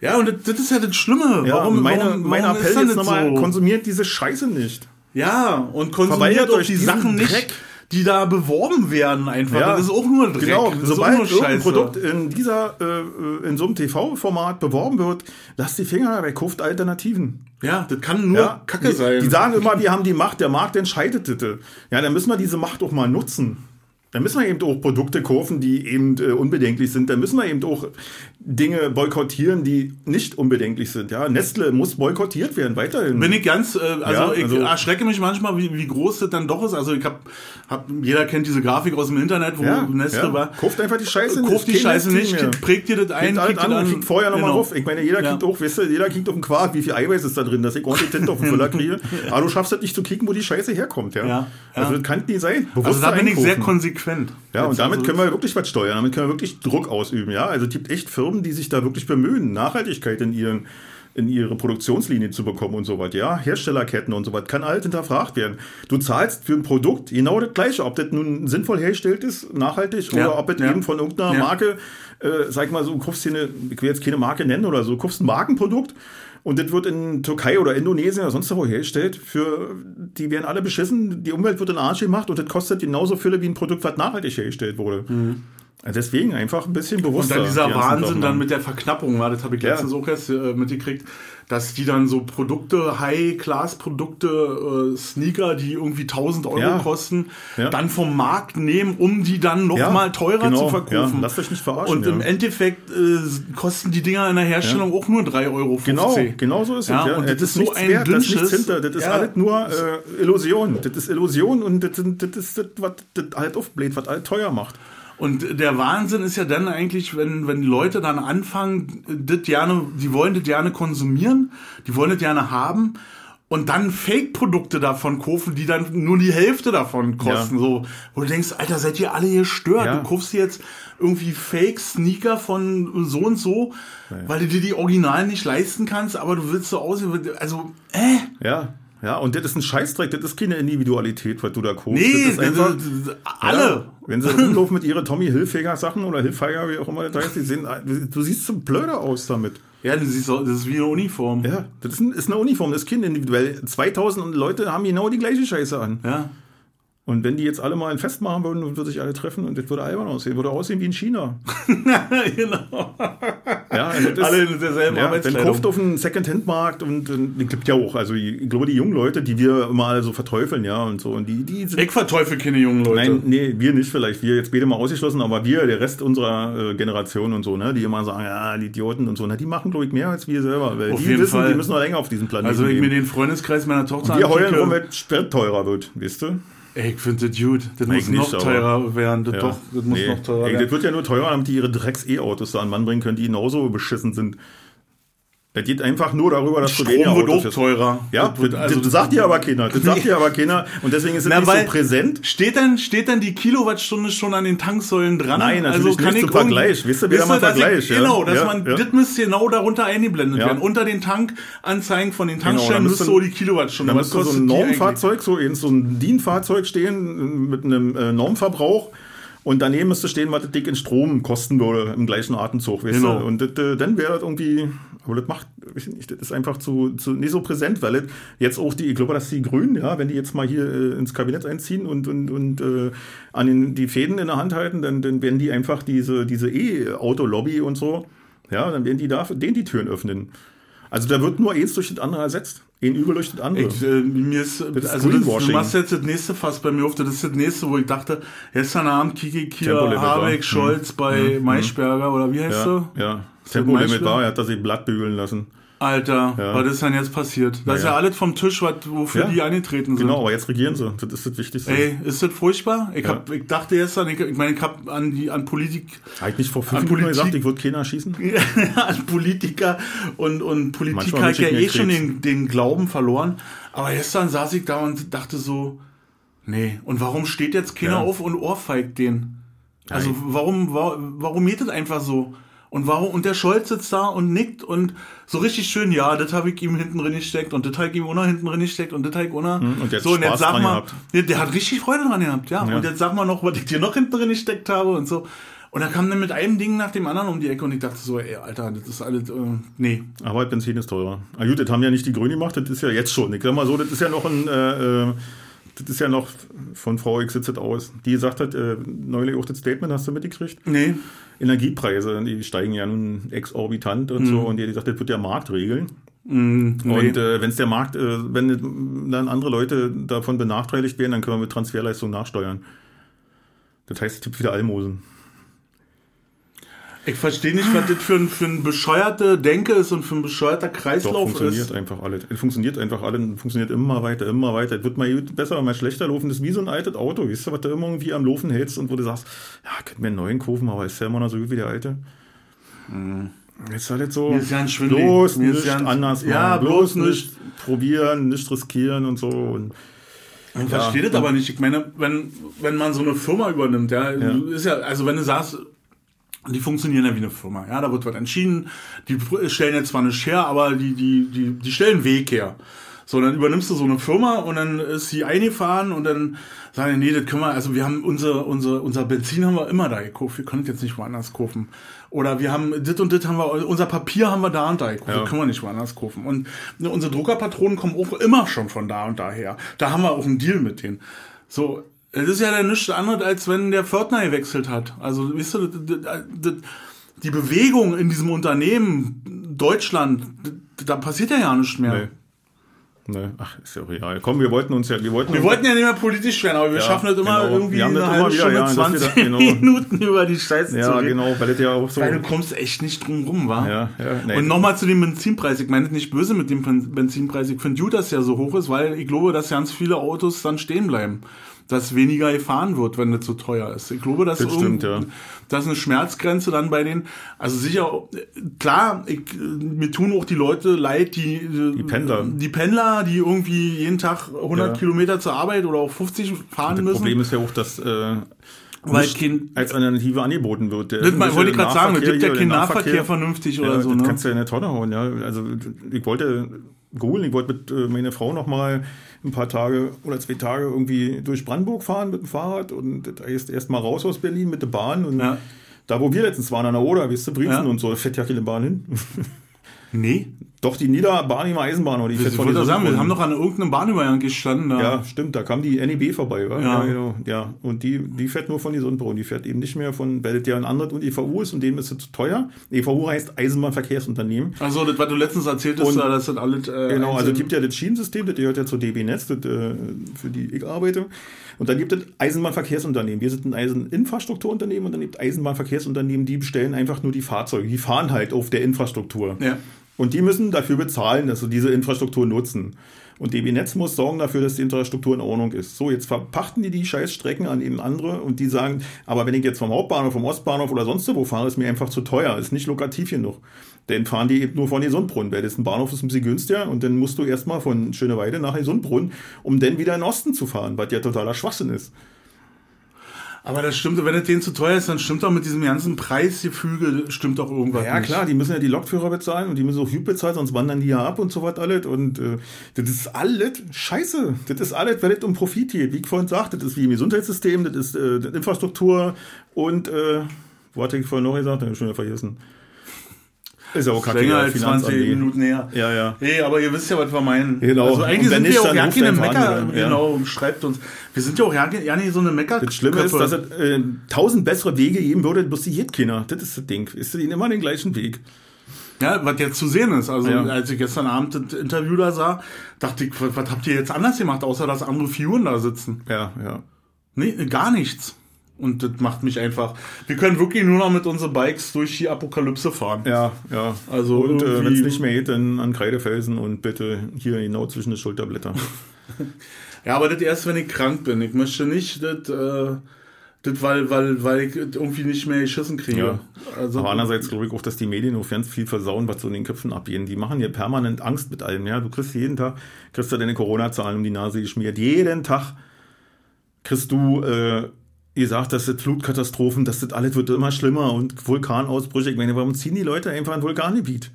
Ja, und das, das, ist ja das Schlimme. Ja, warum, meine, warum, mein Appell jetzt nochmal, so? konsumiert diese Scheiße nicht. Ja, und konsumiert euch die Sachen nicht. Dreck die da beworben werden einfach. Ja, das ist auch nur Dreck. Genau, sobald ein Produkt in dieser, äh, in so einem TV-Format beworben wird, lasst die Finger dabei, kauft Alternativen. Ja, das kann nur ja, Kacke die, sein. Die sagen immer, wir haben die Macht, der Markt entscheidet bitte. Ja, dann müssen wir diese Macht doch mal nutzen. Dann müssen wir eben auch Produkte kaufen, die eben äh, unbedenklich sind. Dann müssen wir eben auch Dinge boykottieren, die nicht unbedenklich sind. Ja, Nestle muss boykottiert werden, weiterhin. Bin ich ganz, äh, also, ja, also ich erschrecke mich manchmal, wie, wie groß das dann doch ist. Also ich habe, hab, jeder kennt diese Grafik aus dem Internet, wo ja, Nestle ja. war. Kauft einfach die Scheiße nicht. Kauft die Scheiße nicht, mehr. prägt dir das ein. Kriegt an, an, kriegt vorher nochmal genau. auf. Ich meine, jeder kriegt auch, weißt du, jeder kriegt auf den Quark, wie viel Eiweiß ist da drin, dass ich ordentlich Tinte auf den Füller kriege. Aber du schaffst das nicht zu kicken, wo die Scheiße herkommt. Ja, ja. Also das kann nicht sein. Bewusst also da bin ich sehr konsequent. Ja, und damit können wir wirklich was steuern, damit können wir wirklich Druck ausüben. Ja, also es gibt echt Firmen, die sich da wirklich bemühen, Nachhaltigkeit in ihren in ihre Produktionslinie zu bekommen und so was. Ja, Herstellerketten und so was kann alles hinterfragt werden. Du zahlst für ein Produkt genau das Gleiche, ob das nun sinnvoll hergestellt ist, nachhaltig, ja, oder ob es ja. eben von irgendeiner ja. Marke, äh, sag mal so, du kaufst hier eine, ich will jetzt keine Marke nennen oder so, du kaufst ein Markenprodukt und das wird in Türkei oder Indonesien oder sonst wo hergestellt. Für, die werden alle beschissen, die Umwelt wird in Arsch gemacht und das kostet genauso viel wie ein Produkt, was nachhaltig hergestellt wurde. Mhm. Deswegen einfach ein bisschen Und bewusster. dann dieser die Wahnsinn dann mit der Verknappung, war, das habe ich Ja. letztens auch erst äh, mitgekriegt, dass die dann so Produkte, High-Class-Produkte, äh, Sneaker, die irgendwie 1000 Euro Ja. kosten, Ja. dann vom Markt nehmen, um die dann noch Ja, mal teurer genau. zu verkaufen. Lasst euch nicht verarschen, Und im. Endeffekt äh, kosten die Dinger in der Herstellung auch nur 3,50 Euro. Genau, genau so ist es. Ja. und Äh, das ist so nichts ein wert, das ist nichts Dünnschiss. hinter. Das ist alles nur äh, Illusion. Das ist Illusion und das, das ist das, was das halt aufbläht, was alles teuer macht. Und der Wahnsinn ist ja dann eigentlich, wenn, wenn Leute dann anfangen, das gerne, die wollen das gerne konsumieren, die wollen das gerne haben und dann Fake-Produkte davon kaufen, die dann nur die Hälfte davon kosten. Ja. So, wo du denkst, Alter, seid ihr alle gestört? Ja. Du kaufst jetzt irgendwie Fake-Sneaker von so und so, weil du dir die Originalen nicht leisten kannst, aber du willst so aussehen, also, äh? Ja, ja, und das ist ein Scheißdreck, das ist keine Individualität, was du da kaufst. Nee, das ist einfach, alle. Ja, wenn sie rumlaufen mit ihren Tommy Hilfiger Sachen oder Hilfiger, wie auch immer das heißt, die sehen, du siehst so blöder aus damit. Ja, das ist, so- das ist wie eine Uniform. Ja, das ist eine Uniform, das ist kein individuell. 2000 Leute haben genau die gleiche Scheiße an. Ja. Und wenn die jetzt alle mal ein Fest machen würden, würden sich alle treffen und das würde albern aussehen. Würde aussehen wie in China. genau. Ja, also das, Alle in derselben ja, Wenn Arbeitskleidung. kauft auf einen Secondhand-Markt und, und die gibt ja auch, also ich glaube, die jungen Leute, die wir alle so verteufeln, ja, und so, und die, die sind. Ich verteufel keine jungen Leute. Nein, nee, wir nicht vielleicht. Wir jetzt beide mal ausgeschlossen, aber wir, der Rest unserer äh, Generation und so, ne, die immer sagen, ja, die Idioten und so, ne, die machen, glaube ich, mehr als wir selber. Weil Auf die jeden wissen, Fall. die müssen noch länger auf diesem Planeten also wenn ich mir den Freundeskreis meiner Tochter Wir heulen rum, wenn Sprit teurer wird, weißt du? Ey, ich finde das gut. Das muss noch nicht, teurer werden. Das Ja. doch, das muss Nee. noch teurer Ey, das werden. wird ja nur teurer, damit die ihre Drecks-E-Autos da an Mann bringen können, die genauso beschissen sind. Das geht einfach nur darüber, dass Strom weniger wird Autos auch teurer. Ja, das also das sagt dir aber keiner. Das sagt dir aber keiner. Und deswegen ist es Na, nicht so präsent. Steht denn, steht denn die Kilowattstunde schon an den Tanksäulen dran? Nein, natürlich nicht kann zum ich Vergleich. Wisst ihr, wieder mal ich- Vergleich, ja. Genau, dass Ja, man, ja. das müsste genau darunter eingeblendet werden. Unter den Tankanzeigen von den Genau, Tankstellen da müsste so die Kilowattstunde. Da müsste so ein Normfahrzeug, so, so ein DIN-Fahrzeug stehen mit einem äh, Normverbrauch. Und daneben müsste stehen, was das Dick in Strom kosten würde im gleichen Atemzug. Weißt Genau. du? Und das, äh, dann wäre das irgendwie, aber das macht, nicht, das ist einfach zu, zu nicht so präsent, weil das jetzt auch die, ich glaube, dass die Grünen, ja, wenn die jetzt mal hier äh, ins Kabinett einziehen und, und, und äh, an den, die Fäden in der Hand halten, dann, dann werden die einfach diese, diese E-Auto-Lobby und so, ja, dann werden die da denen die Türen öffnen. Also da wird nur eins durch das andere ersetzt. Ein Übel durch das andere. Ich, äh, mir ist, ist also das, du machst jetzt das nächste Fass bei mir auf. Das ist das nächste, wo ich dachte, gestern Abend kicke ich hier. Habeck, Mhm. Scholz bei Maischberger oder wie heißt Ja, du? ja. Tempolimit war, er hat das sich Blatt bügeln lassen. Alter, Ja. was ist denn jetzt passiert? Das ist Naja. ja alles vom Tisch, was, wofür Ja. die angetreten sind. Genau, aber jetzt regieren sie. Das ist das Wichtigste. Ey, ist das furchtbar? Ich, Ja. hab, ich dachte gestern, ich, ich meine, ich habe an die an Politik, Eigentlich vor fünf Minuten Politik- gesagt, ich würde keiner schießen. an Politiker und, und Politik Manchmal hat ich ja eh schon Krebs. den, den Glauben verloren. Aber gestern saß ich da und dachte so, nee, und warum steht jetzt keiner auf und ohrfeigt den? Also warum, warum, warum geht das einfach so? Und warum, und der Scholz sitzt da und nickt und so richtig schön, ja, das habe ich ihm hinten drin gesteckt und das habe ich ihm noch hinten drin gesteckt und das habe ich auch noch. und hat so, und jetzt sag mal, der, der hat richtig Freude dran gehabt, ja. Ja. Und jetzt sag mal noch, was ich dir noch hinten drin gesteckt habe und so. Und dann kam dann mit einem Ding nach dem anderen um die Ecke und ich dachte so, ey, Alter, das ist alles, äh, nee. Aber Benzin ist teurer. Ah, gut, das haben ja nicht die Grünen gemacht, das ist ja jetzt schon. Ich sag mal so, das ist ja noch ein, äh, äh, das ist ja noch von Frau X sitzt das aus. Die gesagt hat, äh, neulich auch das Statement, hast du mitgekriegt? Nee. Energiepreise, die steigen ja nun exorbitant und so. Und die hat gesagt, das wird der Markt regeln. Mm, nee. Und äh, wenn es der Markt, äh, wenn dann andere Leute davon benachteiligt werden, dann können wir mit Transferleistung nachsteuern. Das heißt, es gibt wieder Almosen. Ich verstehe nicht, was das für ein, für ein bescheuerte Denke ist und für ein bescheuerter Doch, Kreislauf funktioniert ist. einfach alles. Es funktioniert einfach alles, funktioniert immer weiter, immer weiter. Es wird mal besser, mal schlechter laufen. Das ist wie so ein altes Auto, weißt du, was du immer irgendwie am Laufen hältst und wo du sagst, ja, könnten wir einen neuen kaufen, aber ist ja immer noch so gut wie der alte. Jetzt ist halt so, Mir ist schwindelig. bloß Mir nicht ganz- anders machen, Ja, bloß bloß nicht probieren, nicht riskieren und so. Und Ich verstehe das aber nicht. Ich meine, wenn, wenn man so eine Firma übernimmt, ja, Ja. ist ja, also wenn du sagst, die funktionieren ja wie eine Firma, ja, da wird was entschieden, die stellen jetzt zwar nicht her, aber die, die, die, die stellen Weg her. So, dann übernimmst du so eine Firma und dann ist sie eingefahren und dann sagen die, nee, das können wir, also wir haben unser, unser, unser Benzin haben wir immer da gekauft, wir können das jetzt nicht woanders kaufen. Oder wir haben das und das haben wir, unser Papier haben wir da und da gekauft, Ja. das können wir nicht woanders kaufen. Und unsere Druckerpatronen kommen auch immer schon von da und daher. Da haben wir auch einen Deal mit denen. So, Es ist ja dann nichts anderes, als wenn der Pförtner gewechselt hat. Also, weißt du, die Bewegung in diesem Unternehmen, Deutschland, da passiert ja ja nichts mehr. Nee. Nee. Ach, ist ja auch egal. Komm, wir wollten uns ja, wir wollten Wir wollten ja nicht mehr politisch werden, aber wir Ja, schaffen es immer genau. irgendwie Wir haben eine das halbe Stunde, ja, dass wir 20 da- genau. Minuten über die Scheiße zu Ja, reden. genau, weil das ja auch so. Weil du kommst echt nicht drum rum, wa? Ja, ja, nee. Und nochmal zu dem Benzinpreis. Ich meine es nicht böse mit dem Ben- Benzinpreis. Ich finde gut, dass der so hoch ist, weil ich glaube, dass ganz viele Autos dann stehen bleiben. Dass weniger gefahren wird, wenn das so teuer ist. Ich glaube, dass Das stimmt, ja. dass eine Schmerzgrenze dann bei den, also sicher, klar, ich, mir tun auch die Leute leid, die, die Pendler. die Pendler, die irgendwie jeden Tag 100 Ja. Kilometer zur Arbeit oder auch 50 fahren Das müssen. Problem ist ja auch, dass äh, Weil kein- als Alternative angeboten wird. Der das mal- wollte ich gerade sagen, es Nahverkehr gibt ja keinen der Nahverkehr vernünftig oder ja, so, das ne? kannst du ja in der Tonne hauen, ja. Also ich wollte googeln, ich wollte mit äh, meiner Frau noch mal ein paar Tage oder zwei Tage irgendwie durch Brandenburg fahren mit dem Fahrrad und das heißt erst mal raus aus Berlin mit der Bahn und Ja. da wo wir letztens waren an der Oder, weißt du, Briefen Ja. und so, da fährt ja keine Bahn hin. Nee. Doch, die Niederbarnimer Eisenbahn oder die Ich fährt von wollte sagen, wir Sonnenbrunnen. haben noch an irgendeinem Bahnübergang gestanden. Da. Ja, stimmt, da kam die NEB vorbei, wa? Ja. Ja. genau. Ja, und die, die fährt nur von die Sonnenbrunn, die fährt eben nicht mehr von, weil das ja ein anderes und EVU ist und dem ist es zu teuer. EVU heißt Eisenbahnverkehrsunternehmen. Also, das, was du letztens erzählt hast, Und- da, das sind alles. Äh, Genau, also es gibt ja das Schienensystem, das gehört ja zur DB Netz, das, äh, für die ich arbeite. Und dann gibt es Eisenbahnverkehrsunternehmen. Wir sind ein Eiseninfrastrukturunternehmen und dann gibt es Eisenbahnverkehrsunternehmen, die bestellen einfach nur die Fahrzeuge. Die fahren halt auf der Infrastruktur. Ja. Und die müssen dafür bezahlen, dass sie diese Infrastruktur nutzen. Und DB Netz muss sorgen dafür, dass die Infrastruktur in Ordnung ist. So, jetzt verpachten die die Scheißstrecken an eben andere und die sagen, aber wenn ich jetzt vom Hauptbahnhof, vom Ostbahnhof oder sonst wo fahre, ist mir einfach zu teuer, ist nicht lukrativ genug. Dann fahren die eben nur von Gesundbrunn, weil das ein Bahnhof ist ein bisschen günstiger und dann musst du erstmal von Schöneweide nach Gesundbrunn, um dann wieder in den Osten zu fahren, was ja totaler Schwachsinn ist. Aber das stimmt, wenn es denen zu teuer ist, dann stimmt doch mit diesem ganzen Preisgefüge, stimmt doch irgendwas. Ja, nicht. klar, die müssen ja die Lokführer bezahlen und die müssen auch Hüb bezahlen, sonst wandern die ja ab und so was alles. Und äh, das ist alles scheiße. Das ist alles, wenn es um Profit geht. Wie ich vorhin sagte, das ist wie im Gesundheitssystem, das ist äh, Infrastruktur und, äh, wo hatte ich vorhin noch gesagt? Hab ich schon wieder vergessen. Ist ja auch kacke. Länger als 20 Finanzamt. Minuten her. Ja, ja. Nee, aber ihr wisst ja, was wir meinen. Genau. Also eigentlich sind wir auch ja keine Mecker, genau, schreibt uns. Wir sind ja auch ja, ja nicht so eine Mecker. Das Schlimme ist, dass es äh, tausend bessere Wege geben würde, bloß die geht keiner. Das ist das Ding. Ist ihnen immer den gleichen Weg. Ja, was jetzt zu sehen ist. Also, Ja. als ich gestern Abend das Interview da sah, dachte ich, was, was habt ihr jetzt anders gemacht, außer dass andere Figuren da sitzen? Ja, ja. Nee, gar nichts. Und das macht mich einfach. Wir können wirklich nur noch mit unseren Bikes durch die Apokalypse fahren. Ja, ja. Also und äh, wenn es nicht mehr geht, dann an Kreidefelsen und bitte hier genau zwischen den Schulterblättern. Ja, aber das erst, wenn ich krank bin. Ich möchte nicht das, äh, das weil, weil, weil ich irgendwie nicht mehr geschissen kriege. Ja. Also, Aber andererseits glaube ich auch, dass die Medien auch ganz viel versauen, was so in den Köpfen abgehen. Die machen hier permanent Angst mit allem. Ja, du kriegst jeden Tag, kriegst du deine Corona-Zahlen um die Nase geschmiert. Jeden Tag kriegst du äh, gesagt, dass das Flutkatastrophen, dass das alles wird immer schlimmer und Vulkanausbrüche. Ich meine, warum ziehen die Leute einfach ein Vulkangebiet?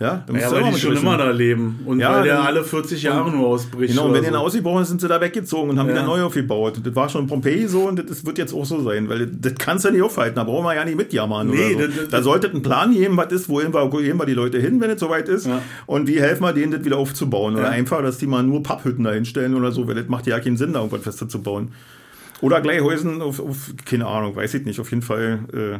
Ja, ja, weil die schon immer da leben. Und Ja, weil der alle 40 Jahre nur ausbricht. Genau, und wenn die so. dann ausgebrochen ist, sind sie da weggezogen und haben Ja. wieder neu aufgebaut. Das war schon in Pompeji so und das wird jetzt auch so sein, weil das kannst du nicht aufhalten. Da brauchen wir ja nicht mitjammern. Nee, so. das- das- da sollte ein Plan geben, was ist, wohin wir, wohin wir die Leute hin, wenn es soweit ist. Ja. Und wie helfen wir denen, das wieder aufzubauen. Oder einfach, dass die mal nur Papphütten da hinstellen oder so, weil das macht ja keinen Sinn, da irgendwas fester zu bauen. Oder gleich Häusen auf, auf, keine Ahnung, weiß ich nicht, auf jeden Fall. Äh,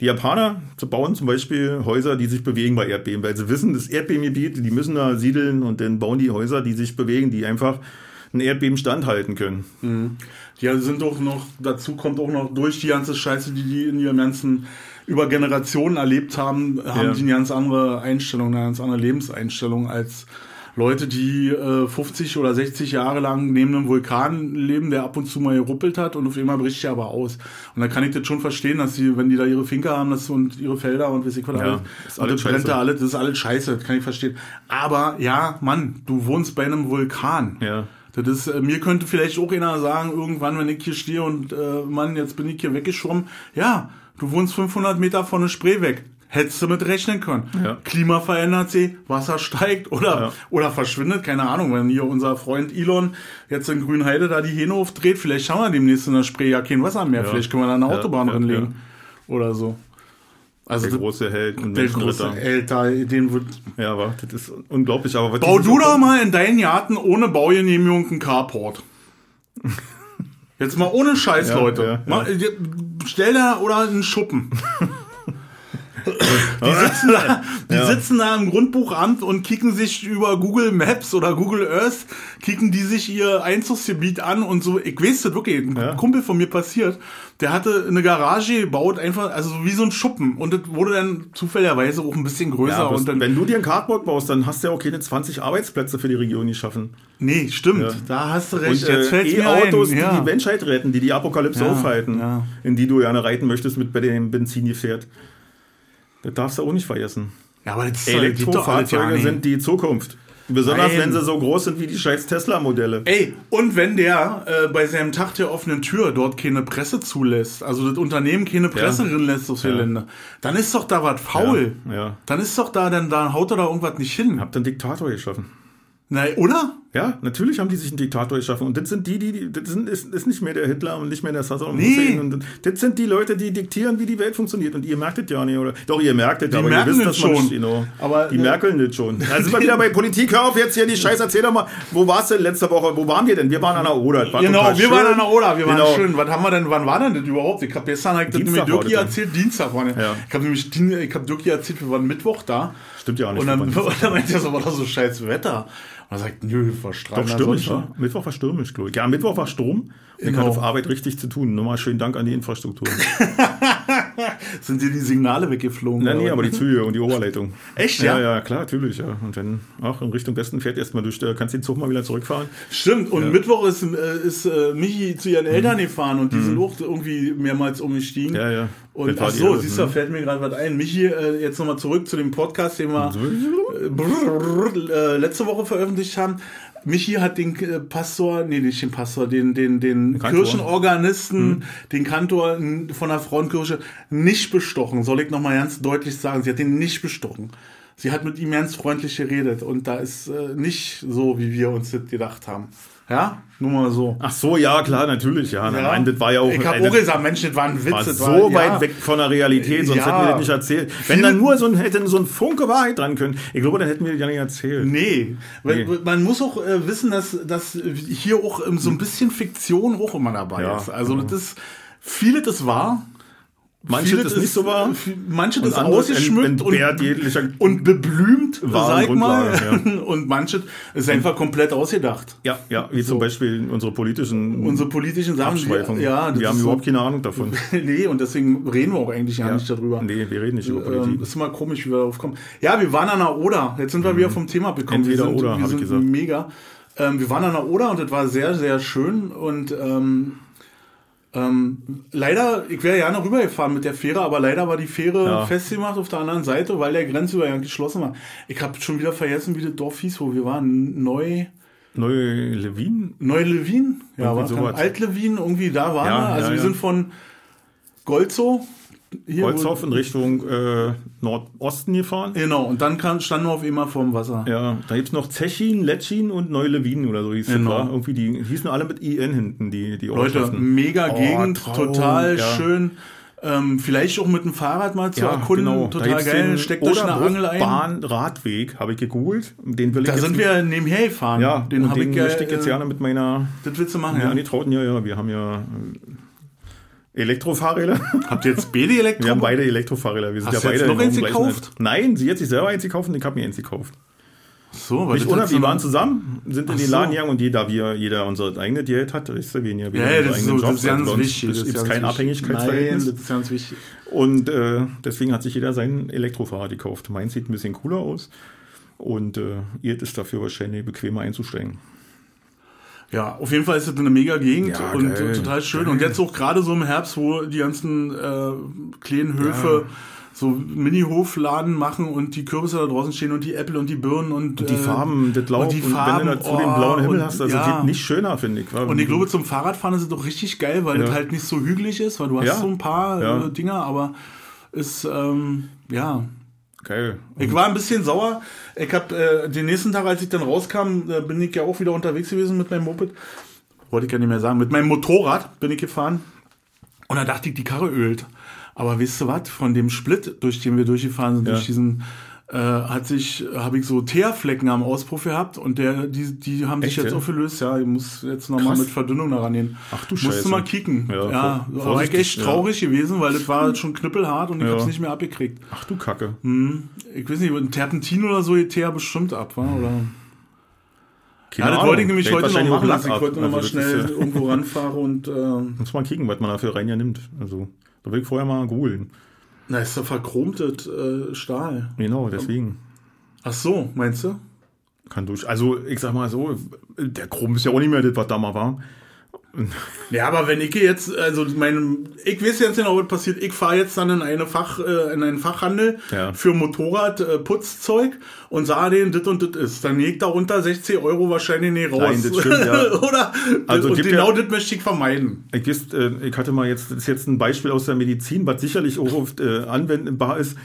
die Japaner zu bauen zum Beispiel Häuser, die sich bewegen bei Erdbeben, weil sie wissen, das Erdbebengebiet, die müssen da siedeln und dann bauen die Häuser, die sich bewegen, die einfach ein Erdbeben standhalten können. Die sind auch noch, dazu kommt auch noch durch die ganze Scheiße, die die in ihrem ganzen über Generationen erlebt haben, haben Ja. die eine ganz andere Einstellung, eine ganz andere Lebenseinstellung als Leute, die äh, 50 oder 60 Jahre lang neben einem Vulkan leben, der ab und zu mal geruppelt hat und auf einmal bricht er aber aus. Und dann kann ich das schon verstehen, dass sie, wenn die da ihre Finker haben das und ihre Felder und weiß ich was Ja, alles, ist alles das brennt da alles, das ist alles scheiße, das kann ich verstehen. Aber ja, Mann, du wohnst bei einem Vulkan. Ja. Das ist, äh, mir könnte vielleicht auch einer sagen, irgendwann, wenn ich hier stehe und, äh, Mann, jetzt bin ich hier weggeschwommen. Ja, du wohnst 500 Meter von der Spree weg. Hättest du mit rechnen können. Ja. Klima verändert sich, Wasser steigt oder, Ja. oder verschwindet, keine Ahnung. Wenn hier unser Freund Elon jetzt in Grünheide da die Hähne aufdreht, vielleicht haben wir demnächst in der Spree ja kein Wasser mehr. Ja. Vielleicht können wir da eine Ja, Autobahn ja, drinlegen. Oder so. Also, Der große Held und der große. Älter, den wird, Ja, aber das ist unglaublich. Aber Bau du doch mal in deinen Garten ohne Baugenehmigung einen Carport. Jetzt mal ohne Scheiß, Ja, Leute. ja, Mal, Stell da oder einen Schuppen. Die sitzen da, die Ja. sitzen da im Grundbuchamt und kicken sich über Google Maps oder Google Earth, kicken die sich ihr Einzugsgebiet an und so. Ich weiß das wirklich, ein Ja. Kumpel von mir passiert, der hatte eine Garage gebaut, einfach, also wie so ein Schuppen. Und das wurde dann zufälligerweise auch ein bisschen größer. Ja, und dann, wenn du dir ein Cardboard baust, dann hast du ja auch keine 20 Arbeitsplätze für die Region geschaffen. nee, stimmt, Ja. da hast du recht. Und Jetzt äh, fällt's mir ein. E-Autos, die ja. die Menschheit retten, die die Apokalypse aufhalten, in die du gerne reiten möchtest mit bei dem Benzingefährt. Das darfst du auch nicht vergessen. Ja, aber das Elektrofahrzeuge ja sind die Zukunft. Besonders Nein. wenn sie so groß sind wie die scheiß Tesla-Modelle. Ey, und wenn der äh, bei seinem Tag der offenen Tür dort keine Presse zulässt, also das Unternehmen keine Presse drin lässt aufs Gelände, dann ist doch da was faul. Ja, ja. Dann ist doch da, dann, dann haut er da irgendwas nicht hin. Habt einen Diktator geschaffen. Nein, oder? Ja, natürlich haben die sich einen Diktator geschaffen. Und das sind die, die, die das sind, ist, ist nicht mehr der Hitler und nicht mehr der Saddam Nee. Hussein. Und das sind die Leute, die diktieren, wie die Welt funktioniert. Und ihr merkt es ja nicht, oder? Doch, ihr merkt es, aber merken ihr wisst das das schon. nicht, genau. Aber, die äh, merkeln das schon. Da sind wir wieder bei Politik. Hör auf jetzt hier die Scheiße. Erzähl doch mal, wo warst du denn letzte Woche? Wo waren wir denn? Wir waren an der Oder. Das war Genau, wir waren schön. an der Oder, wir waren Genau. schön. Was haben wir denn, wann war denn das überhaupt? Ich habe gestern das Dienstag nämlich Dirki das, ja. erzählt, Dienstag war ne? Ja. Ich habe nämlich, ich habe Dirki erzählt, wir waren Mittwoch da. Stimmt ja auch nicht. Und dann, waren- und dann meinte er so, war doch so scheiß Wetter. Er sagt, nö, verstrahlt. Doch, stürmisch, war. Mittwoch war stürmisch, glaube ich. Ja, Mittwoch war Sturm. Genau. hatte auf Arbeit richtig zu tun. Nochmal schönen Dank an die Infrastruktur. Sind dir die Signale weggeflogen? Nein, nee, aber die Züge und die Oberleitung. Echt, Ja, ja? ja, klar, natürlich, ja. Und wenn auch in Richtung Westen fährt, erstmal durch, kannst du den Zug mal wieder zurückfahren. Stimmt, und Mittwoch ist, äh, ist äh, Michi zu ihren Eltern gefahren und die sind auch irgendwie mehrmals umgestiegen. Mhm. Ja, ja. Und ach so, siehst du, ne? fällt mir gerade was ein. Michi, äh, jetzt nochmal zurück zu dem Podcast, den wir äh, brrr, letzte Woche veröffentlicht haben. Michi hat den äh, Pastor, nee, nicht den Pastor, den, den, den Kantor. Kirchenorganisten, den Kantor n- von der Frauenkirche nicht bestochen. Soll ich nochmal ganz deutlich sagen. Sie hat ihn nicht bestochen. Sie hat mit ihm ganz freundlich geredet und da ist äh, nicht so, wie wir uns das gedacht haben. Ja, nur mal so. Ach so, ja, klar, natürlich, ja. Nein, das war ja auch. Ich habe auch gesagt, Mensch, das war ein Witz. war das so war, weit ja. weg von der Realität, sonst Ja. hätten wir das nicht erzählt. Wenn Viele- dann nur so ein, hätte so ein Funke Wahrheit dran können, ich glaube, dann hätten wir das ja nicht erzählt. Nee, Nee. man muss auch äh, wissen, dass, dass hier auch ähm, so ein bisschen Fiktion auch immer dabei Ja, ist. Also das ist, vieles ist wahr. Vieles ist nicht so. Manches Und ist anderes ausgeschmückt jeglicher und beblümt, sag mal. Grundlagen, Und manches ist einfach komplett ausgedacht. Ja, ja, wie zum Beispiel unsere politischen Unsere politischen Sachen, die, ja, das wir haben überhaupt so, keine Ahnung davon. Nee, und deswegen reden wir auch eigentlich gar nicht darüber. Nee, wir reden nicht über Ähm, Politik. ist immer komisch, wie wir darauf kommen. Ja, wir waren an der Oder. Jetzt sind wir wieder vom Thema bekommen. Entweder wir sind, oder, wir hab ich sind gesagt. mega. Ähm, wir waren an der Oder und das war sehr, sehr schön. Und ähm, ähm, leider, ich wäre ja noch rübergefahren mit der Fähre, aber leider war die Fähre Ja. festgemacht auf der anderen Seite, weil der Grenzübergang geschlossen war. Ich habe schon wieder vergessen, wie das Dorf hieß, wo wir waren. Neu. Neue Levin? Neu-Lewin? Ja, war sowas. Alt-Lewin, irgendwie da waren Ja, wir. Also ja, wir sind von Golzow. Hier, Holzhoff in Richtung äh, Nordosten gefahren. Genau, und dann kann, standen wir auf immer vorm Wasser. Ja, da gibt es noch Zechin, Letschin und Neulewin oder so hieß es. Genau. war. Irgendwie die hießen alle mit IN hinten, die, die Leute, mega Oh, Gegend, Traum, total ja. schön. Ähm, vielleicht auch mit dem Fahrrad mal zu Ja, erkunden. genau. Total geil. Steckt euch eine Angel ein. Bahn-Radweg, habe ich gegoogelt. Den will ich Da sind wir nebenher gefahren. Ja, den habe ich ja. ich jetzt äh, gerne mit meiner Das willst du machen, ja. ja? angetrauten, ja, ja, wir haben ja äh, Elektrofahrräder. Habt ihr jetzt beide Elektro? Wir haben beide Elektrofahrräder. Wir sind Hast ja du jetzt beide noch im eins gekauft? Nein, sie hat sich selber eins gekauft und ich habe mir eins gekauft. So, weil Nicht ohne, wir so- waren zusammen, sind in den so. Laden gegangen und jeder, wir, jeder unser eigenes Geld hat, ist ja weniger. Ja, ja, das ist, so, das ist ganz wichtig. Es gibt kein wichtig. Abhängigkeitsverhältnis. Nein, das ist ganz wichtig. Und äh, deswegen hat sich jeder sein Elektrofahrrad gekauft. Meins sieht ein bisschen cooler aus. Und äh, ihr ist dafür wahrscheinlich bequemer einzusteigen. Ja, auf jeden Fall ist es eine mega Gegend Ja, und geil, total schön. geil. Und jetzt auch gerade so im Herbst, wo die ganzen äh, kleinen Höfe so Mini-Hofladen machen und die Kürbisse da draußen stehen und die Äpfel und die Birnen und, Die äh, Farben, das Laub, und die und Farben, wenn du dazu oh, den blauen Himmel und- hast, also ja. geht nicht schöner, finde ich. Und ich glaube, zum Fahrradfahren ist es doch richtig geil, weil Ja. das halt nicht so hügelig ist, weil du hast Ja. so ein paar Ja. äh, Dinger, aber ist, ähm, ja. Geil. Ich war ein bisschen sauer. Ich habe äh, den nächsten Tag, als ich dann rauskam, äh, bin ich ja auch wieder unterwegs gewesen mit meinem Moped. Wollte ich ja nicht mehr sagen. Mit meinem Motorrad bin ich gefahren. Und da dachte ich, die Karre ölt. Aber weißt du was? Von dem Split, durch den wir durchgefahren sind, Ja. durch diesen äh, hat sich, habe ich so Teerflecken am Auspuff gehabt und der, die, die haben sich Echt, jetzt ja? aufgelöst. Ja, ich muss jetzt nochmal mit Verdünnung daran gehen. Ach du Musst Scheiße. du mal kicken. Ja, Ja, aber ich echt ja. traurig gewesen, weil das war schon knüppelhart und ich Ja. hab's nicht mehr abgekriegt. Ach du Kacke. Ich weiß nicht, ein Terpentin oder so Teer bestimmt ab, wa? Oder? Keine Ja, das Ahnung. wollte ich nämlich Fällt heute noch machen, dass ich heute noch mal Also schnell ist ja- irgendwo ranfahre und äh, Muss mal kicken, was man dafür rein ja nimmt. Also, da will ich vorher mal googeln. Na, ist doch verchromtes äh, Stahl. Genau, deswegen. Ach so, meinst du? Kann durch. Also, ich sag mal so, der Chrom ist ja auch nicht mehr das, was da mal war. Ja, aber wenn ich jetzt, also meine, ich weiß jetzt genau, was passiert. Ich fahre jetzt dann in eine Fach, äh, in einen Fachhandel Ja. für Motorrad äh, Putzzeug und sah den, dit und dit ist. Dann legt da unter 60 Euro wahrscheinlich nicht raus. Nein, das stimmt, ja. Oder? Also und genau ja- das möchte ich vermeiden. Ich, wisst, äh, ich hatte mal jetzt, das ist jetzt ein Beispiel aus der Medizin, was sicherlich auch oft äh, anwendbar ist.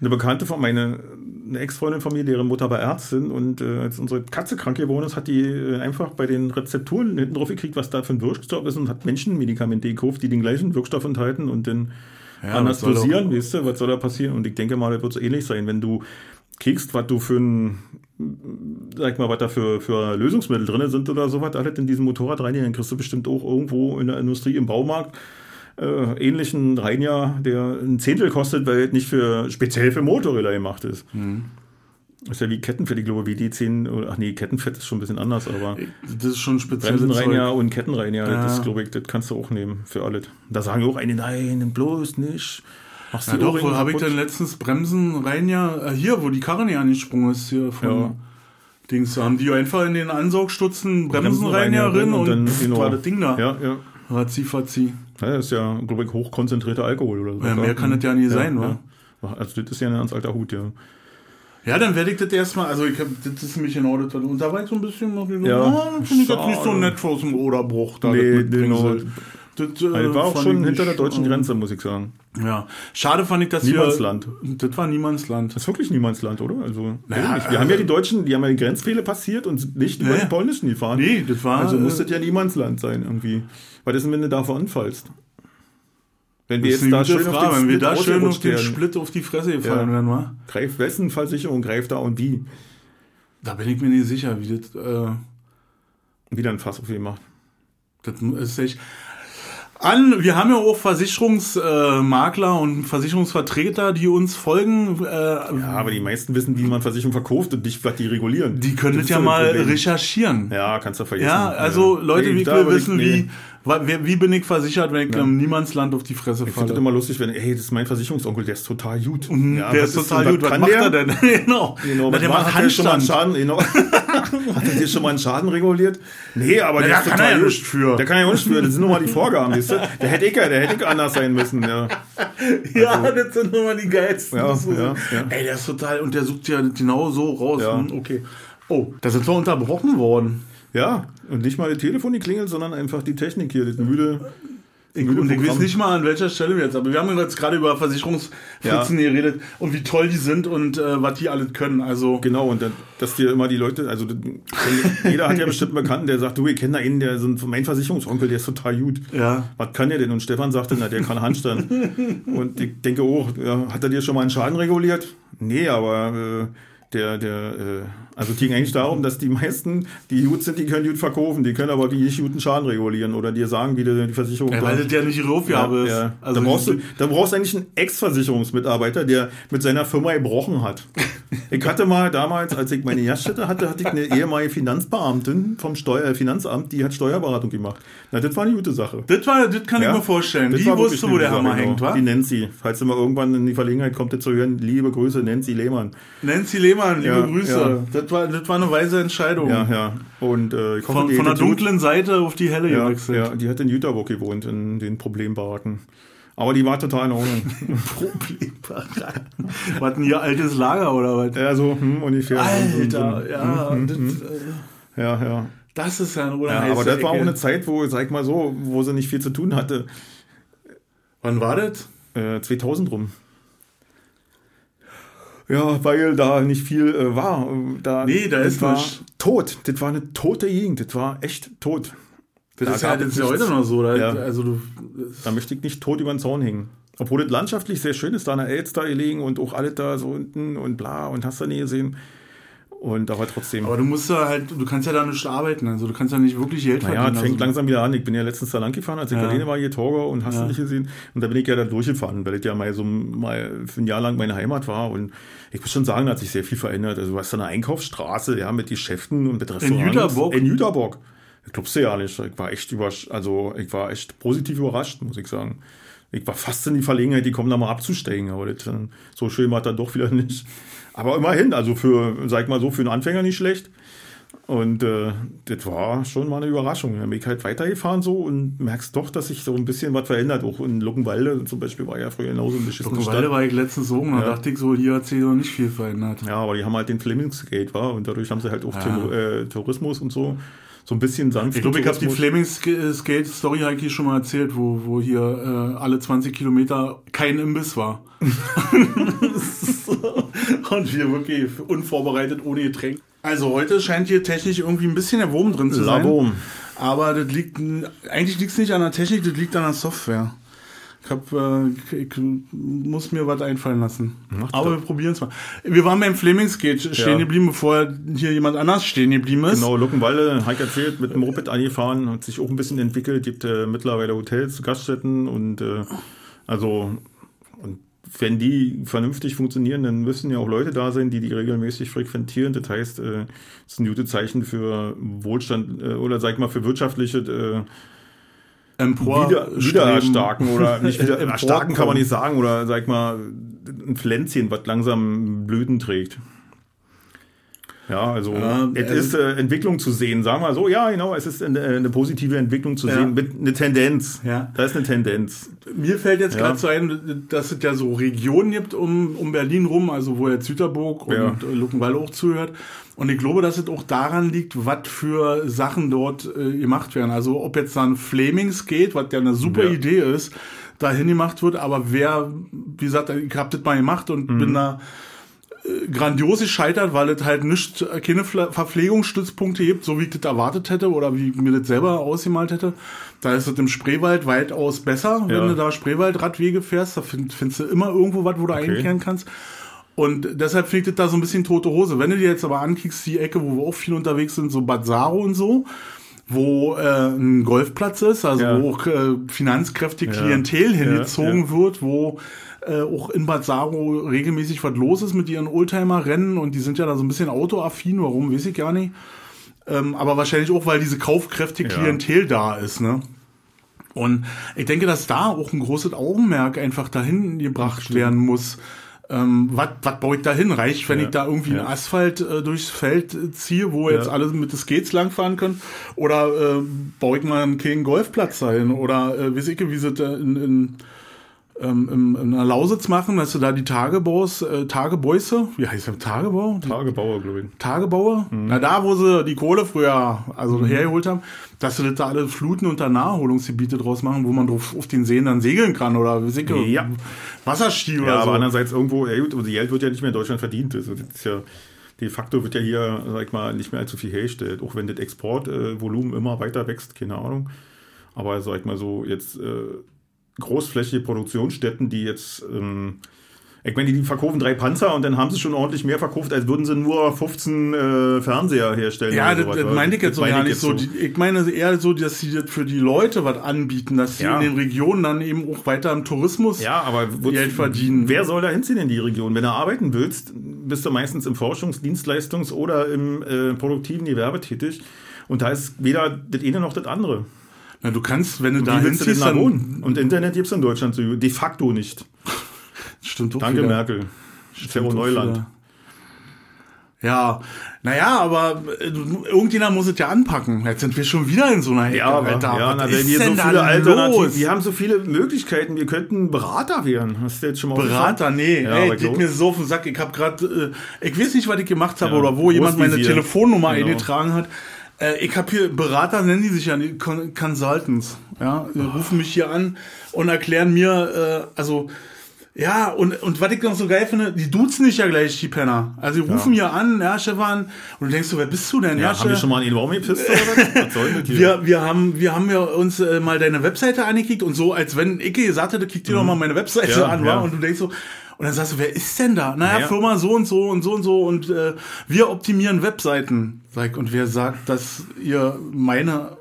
Eine Bekannte von meine, eine Ex-Freundin von mir, deren Mutter war Ärztin und äh, als unsere Katze krank geworden ist, hat die äh, einfach bei den Rezepturen hinten drauf gekriegt, was da für ein Wirkstoff ist und hat Menschenmedikamente gekauft, die den gleichen Wirkstoff enthalten und dann Ja, anders dosieren, weißt du, was soll da passieren? Und ich denke mal, das wird so ähnlich sein, wenn du kriegst, was du für ein, sag mal, was da für, für Lösungsmittel drin sind oder sowas, alles in diesem Motorrad rein, dann kriegst du bestimmt auch irgendwo in der Industrie, im Baumarkt, äh, ähnlichen Reiniger, der ein Zehntel kostet, weil es nicht für, speziell für Motorräder gemacht ist. Mhm. Das ist ja wie Kettenfett, ich glaube, wie die 10, oder- ach nee, Kettenfett ist schon ein bisschen anders, aber Das ist schon speziell. Bremsenreiniger und Kettenreiniger, Ja. das glaube ich, das kannst du auch nehmen für alles. Da sagen auch einige, nein, bloß nicht. Machst Ja, doch, wo habe ich denn letztens Bremsen rein ja, äh, hier, wo die Karre nicht angesprungen ist, hier von Ja. Dings, haben die einfach in den Ansaugstutzen Bremsen rein Bremsenreiniger ja drin und, dann, pff, genau. war das Ding da. Ja, ja. Ratzi, fatzi. Ja, Das ist ja, glaube ich, hochkonzentrierter Alkohol oder so. Ja, mehr kann das ja nie sein, wa? ja. Also das ist ja ein ganz alter Hut, ja. Ja, dann werde ich das erstmal, also ich hab, das ist nämlich genau das, und da war ich so ein bisschen so, Ja, ja, finde ich jetzt nicht so nett aus dem Oderbruch. Da Nee, genau. Das, äh, Also, war auch schon hinter der deutschen äh, Grenze, muss ich sagen. Ja, schade fand ich, dass Niemandsland. wir... Das war Niemandsland. Das ist wirklich Niemandsland, oder? Also, Naja, wir haben ja die Deutschen, die haben ja die Grenzfehler passiert und nicht über Ja. die polnischen gefahren. Nee, das war... Also muss äh, das ja Niemandsland sein, irgendwie. Was ist denn, wenn du da veranfallst? Wenn wir das ist jetzt da schön Frage, auf wenn wir da schön auf den Split auf die Fresse gefallen Ja. wären, wa? greift wessen Versicherung greift da und wie? Da bin ich mir nicht sicher, wie das... Äh, Wieder ein Fass auf ihn macht. Das ist echt. An, wir haben ja auch Versicherungsmakler äh, und Versicherungsvertreter, die uns folgen. Äh, Ja, aber die meisten wissen, wie man Versicherung verkauft und nicht, was die regulieren. die können das, ja mal Problem. recherchieren. Ja, kannst du vergessen. Ja, also Leute, Nee, wie ich- wissen, nee. wie, wie bin ich versichert, wenn ich Ja. im Niemandsland auf die Fresse Ich finde das falle. immer lustig, wenn, hey, das ist mein Versicherungsonkel, der ist total gut. Mhm, Ja, der ist total gut. Was macht der? er denn? genau. Genau, Na, der macht der schon mal Handstand. Schaden, genau. hat er dir schon mal einen Schaden reguliert? Nee, aber Na, der ist kann total ja nichts für. Der kann ja nicht für, das sind nur mal die Vorgaben, weißt du? Der hätte ich ja, der hätte ich anders sein müssen, ja. Ja, das sind immer die geilsten. Ja, so- ja, ja. Ey, der ist total, und der sucht ja genau so raus. Ja. Hm, Okay. Oh, da sind wir unterbrochen worden. Ja, und nicht mal das Telefon die klingelt, sondern einfach die Technik hier, das müde. Ich, und ich weiß nicht mal an welcher Stelle wir jetzt, aber wir haben jetzt gerade über Versicherungsfritzen geredet und wie toll die sind und äh, was die alles können. Also Genau, und dann, dass dir immer die Leute, also das- jeder hat ja bestimmt einen Bekannten, der sagt, du, ich kenne da einen, der so ein, mein Versicherungsonkel, der ist total gut. Ja. Was kann der denn? Und Stefan sagte, na, der kann Handstand. und ich denke, oh, ja, hat er dir schon mal einen Schaden reguliert? Nee, aber äh, der, der, äh, also es ging eigentlich darum, dass die meisten, die gut sind, die können gut verkaufen, die können aber wie nicht guten Schaden regulieren oder dir sagen, wie die, die Versicherung ja, weil das ja nicht ihre Aufgabe ist. ja. Also da, brauchst du, die- da brauchst du eigentlich einen Ex-Versicherungsmitarbeiter, der mit seiner Firma gebrochen hat. Ich hatte mal damals, als ich meine Gaststätte hatte, hatte ich eine ehemalige Finanzbeamtin vom Steuer, äh, Finanzamt, die hat Steuerberatung gemacht. Na, das war eine gute Sache. das, war, das kann Ja, ich mir vorstellen. Das Die wusste, wo der Hammer Sache, hängt, genau. wa? Die Nancy. Falls du mal irgendwann in die Verlegenheit kommt, das zu hören, liebe Grüße, Nancy Lehmann. Nancy Lehmann, liebe Ja, Grüße. ja. Das, war, das war eine weise Entscheidung. Ja, ja. Und äh, ich hoffe, Von, von der dunklen Seite auf die helle Ja, gewechselt. ja, die hat in Jüterbock gewohnt, in den Problembaracken. Aber die war total in Ordnung. Problem. was ein hier altes Lager oder was? ja, so hm, ungefähr. Alter, ja, Mhm, das, mhm. äh, Ja, ja. das ist ja eine ja aber das war auch eine Zeit, wo, sag mal so, wo sie nicht viel zu tun hatte. Wann war das? Äh, 2000 rum. Ja, weil da nicht viel äh, war. Da, Nee, da ist war tot. Das war eine tote Gegend. Das war echt tot. Das Da ist ja, das ist ja heute noch so. Da, Ja. Also du, Da möchte ich nicht tot über den Zaun hängen. Obwohl das landschaftlich sehr schön ist, da an der Elster gelegen und auch alles da so unten und bla und hast du nie gesehen. Und aber trotzdem. Aber du musst ja halt, du kannst ja da nicht arbeiten, also du kannst ja nicht wirklich Geld naja, verdienen. es fängt also, langsam wieder an. Ich bin ja letztens da lang gefahren, als ich Ja. in Berlin war, hier Torgau und hast Ja. du nicht gesehen. Und da bin ich ja da durchgefahren, weil das ja mal so mal ein Jahr lang meine Heimat war. Und ich muss schon sagen, da hat sich sehr viel verändert. Also du hast da eine Einkaufsstraße, ja, mit Geschäften und mit Restaurants. Jüterbock? In Jüterbock. Glaubst du ja nicht. Ich war echt überrascht, also ich war echt positiv überrascht, muss ich sagen. Ich war fast in die Verlegenheit, die kommen da mal abzusteigen, aber das, äh, so schön war das dann doch wieder nicht. Aber immerhin, also für, sag ich mal so, für einen Anfänger nicht schlecht. Und äh, das war schon mal eine Überraschung. Dann bin ich halt weitergefahren so und merkst doch, dass sich so ein bisschen was verändert. Auch in Luckenwalde zum Beispiel war ja früher genauso ein beschissene Luckenwalde war ich letztens so, und da Ja. dachte ich so, hier hat sich noch nicht viel verändert. Ja, aber die haben halt den Flemings-Gate, war und dadurch haben sie halt auch Ja. Tour- äh, Tourismus und so. So ein bisschen sanft. Ich glaube, ich habe die Flemings Skate Story eigentlich schon mal erzählt, wo, wo hier äh, alle 20 Kilometer kein Imbiss war. Und wir wirklich unvorbereitet ohne Getränk. Also heute scheint hier technisch irgendwie ein bisschen der Wurm drin zu sein. Labom. Aber das liegt eigentlich liegt es nicht an der Technik, das liegt an der Software. Ich, hab, äh, ich muss mir was einfallen lassen. Mach Aber doch. wir probieren es mal. Wir waren beim Flemings-Gate stehen Ja. geblieben, bevor hier jemand anders stehen geblieben ist. Genau, Luckenwalde, Heike erzählt, mit dem Moped angefahren, hat sich auch ein bisschen entwickelt, gibt äh, mittlerweile Hotels, Gaststätten und äh, also und wenn die vernünftig funktionieren, dann müssen ja auch Leute da sein, die die regelmäßig frequentieren. Das heißt, äh, das ist ein gutes Zeichen für Wohlstand äh, oder sag ich mal für wirtschaftliche äh, Empor wieder, wieder erstarken oder nicht wieder erstarken kann man nicht sagen oder sag ich mal ein Pflänzchen, was langsam Blüten trägt. Ja, also Ja, es also- ist äh, Entwicklung zu sehen, sagen wir so. Ja, genau, es ist eine, eine positive Entwicklung zu Ja. sehen, mit eine Tendenz. Ja. Da ist eine Tendenz. Mir fällt jetzt Ja. gerade so ein, dass es ja so Regionen gibt um, um Berlin rum, also wo jetzt Süterburg und Ja. äh, Luckenwalde auch zuhört. Und ich glaube, dass es auch daran liegt, was für Sachen dort äh, gemacht werden. Also ob jetzt dann Flamings geht, was ja eine super Ja. Idee ist, dahin gemacht wird, aber wer, wie gesagt, ich habe das mal gemacht und Mhm. bin da äh, grandios gescheitert, weil es halt nicht äh, keine Verpflegungsstützpunkte gibt, so wie ich das erwartet hätte oder wie ich mir das selber ausgemalt hätte. Da ist es im Spreewald weitaus besser, wenn Ja. du da Spreewaldradwege fährst. Da find, findest du immer irgendwo was, wo du einkehren kannst. Und deshalb fliegt es da so ein bisschen tote Hose. Wenn du dir jetzt aber ankickst, die Ecke, wo wir auch viel unterwegs sind, so Bad Saro und so, wo äh, ein Golfplatz ist, also Ja. wo auch äh, finanzkräftige Ja. Klientel hingezogen wird, wo äh, auch in Bad Saro regelmäßig was los ist mit ihren Oldtimer-Rennen und die sind ja da so ein bisschen autoaffin, warum, weiß ich gar nicht. Ähm, aber wahrscheinlich auch, weil diese kaufkräftige Ja. Klientel da ist, ne? Und ich denke, dass da auch ein großes Augenmerk einfach dahin gebracht werden muss. Ähm, was was baue ich da hin? Reicht, wenn Ja. ich da irgendwie Ja. einen Asphalt äh, durchs Feld äh, ziehe, wo jetzt Ja. alle mit des Skates langfahren können? Oder äh, baue ich mal einen kleinen Golfplatz dahin? Oder äh, weiß ich, wie sie da in, in, ähm, in, in der Lausitz machen, dass du da die Tagebaus, äh, Tagebäuse, wie heißt der Tagebau? Tagebauer, glaube ich. Tagebauer? Mhm. Na, da, wo sie die Kohle früher also hergeholt haben, dass sie das da alle Fluten und da Naherholungsgebiete draus machen, wo man drauf auf den Seen dann segeln kann oder ich, Ja. Wasserski Ja, oder aber so. andererseits irgendwo, ja gut, aber die Geld wird ja nicht mehr in Deutschland verdient. Also das ist ja, de facto wird ja hier, sag ich mal, nicht mehr allzu viel hergestellt. Auch wenn das Exportvolumen immer weiter wächst, keine Ahnung. Aber sag ich mal so, jetzt äh, großflächige Produktionsstätten, die jetzt, ähm, ich meine, die verkaufen drei Panzer und dann haben sie schon ordentlich mehr verkauft, als würden sie nur 15 äh, Fernseher herstellen. ja, das, das meinte ich jetzt so meine gar ich nicht so. Die, ich meine eher so, dass sie das für die Leute was anbieten, dass sie Ja. in den Regionen dann eben auch weiter im Tourismus Ja, aber Geld verdienen. Wer soll da hinziehen in die Region? Wenn du arbeiten willst, bist du meistens im Forschungs-, Dienstleistungs- oder im äh, produktiven Gewerbe tätig. Und da ist weder das eine noch das andere. Na, du kannst, wenn du da hinziehst, da dann wohnen? Und Internet gibt es in Deutschland so de facto nicht. stimmt doch Danke, wieder. Merkel. Stimmt Neuland. wieder. Ja, naja, aber äh, irgendjemand muss es ja anpacken. Jetzt sind wir schon wieder in so einer Ecke, Ja, aber, Alter. ja, na, wenn wir so viele Alternativen, wir haben so viele Möglichkeiten, wir könnten Berater werden. Hast du jetzt schon mal Berater, nee, Ja, ey, geht mir so auf den Sack. Ich habe gerade, äh, ich weiß nicht, was ich gemacht habe Ja, oder wo jemand meine. Telefonnummer Genau. eingetragen hat. Äh, ich habe hier Berater, nennen die sich ja die Con Consultants. Ja, die rufen mich hier an und erklären mir, äh, also Ja, und, und was ich noch so geil finde, die duzen nicht ja gleich, die Penner. Also die rufen hier an, ja, Stefan, und du denkst so, wer bist du denn? Ja, haben wir schon mal in den gepisst oder was? Was soll hier? wir, wir haben, wir haben ja uns äh, mal deine Webseite angekickt und so, als wenn ich gesagt hätte, kick dir doch mal meine Webseite Mhm. Ja, an, ja. wa? Und du denkst so, und dann sagst du, wer ist denn da? Naja, Ja. Firma so und so und so und so und äh, wir optimieren Webseiten. Sag und wer sagt, dass ihr meine,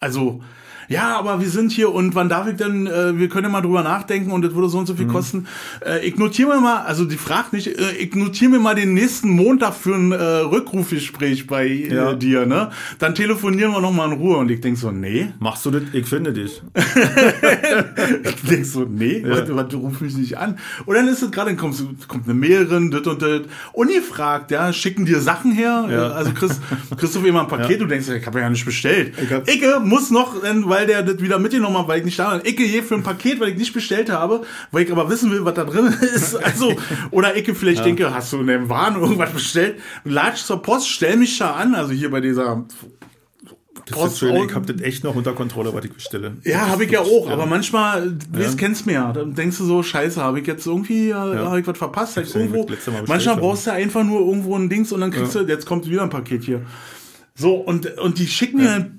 also, ja, aber wir sind hier und wann darf ich denn, äh, wir können ja mal drüber nachdenken und das würde so und so Mhm. viel kosten. Äh, ich notiere mir mal, also die fragt nicht, äh, ich notiere mir mal den nächsten Montag für ein äh, Rückrufgespräch bei äh, Ja. dir, ne? Dann telefonieren wir noch mal in Ruhe und ich denk so, nee. Machst du das? Ich finde dich. Ich denk so, nee, warte, warte, ruf mich nicht an. Und dann ist es gerade, dann kommt, kommt eine Mailerin, das und das. Ungefragt, ja, schicken dir Sachen her. Ja. Also kriegst du immer ein Paket, du denkst, ich habe ja nicht bestellt. Ich hab- Icke muss noch, äh, weil der das wieder mitgenommen hat, weil ich nicht da war. Icke je für ein Paket, weil ich nicht bestellt habe, weil ich aber wissen will, was da drin ist. Also, oder Icke vielleicht denke, hast du in deinem Waren irgendwas bestellt? Latsch zur Post, stell mich da an, also hier bei dieser Das ist schön, ich habe das echt noch unter Kontrolle, was ich bestelle. Ja, habe ich ja auch, aber manchmal, du ja. kennst mir ja, dann denkst du so, scheiße, habe ich jetzt irgendwie, äh, habe ich was verpasst, ich ja irgendwo, manchmal brauchst du einfach nur irgendwo ein Dings und dann kriegst du, jetzt kommt wieder ein Paket hier. So, und, und die schicken mir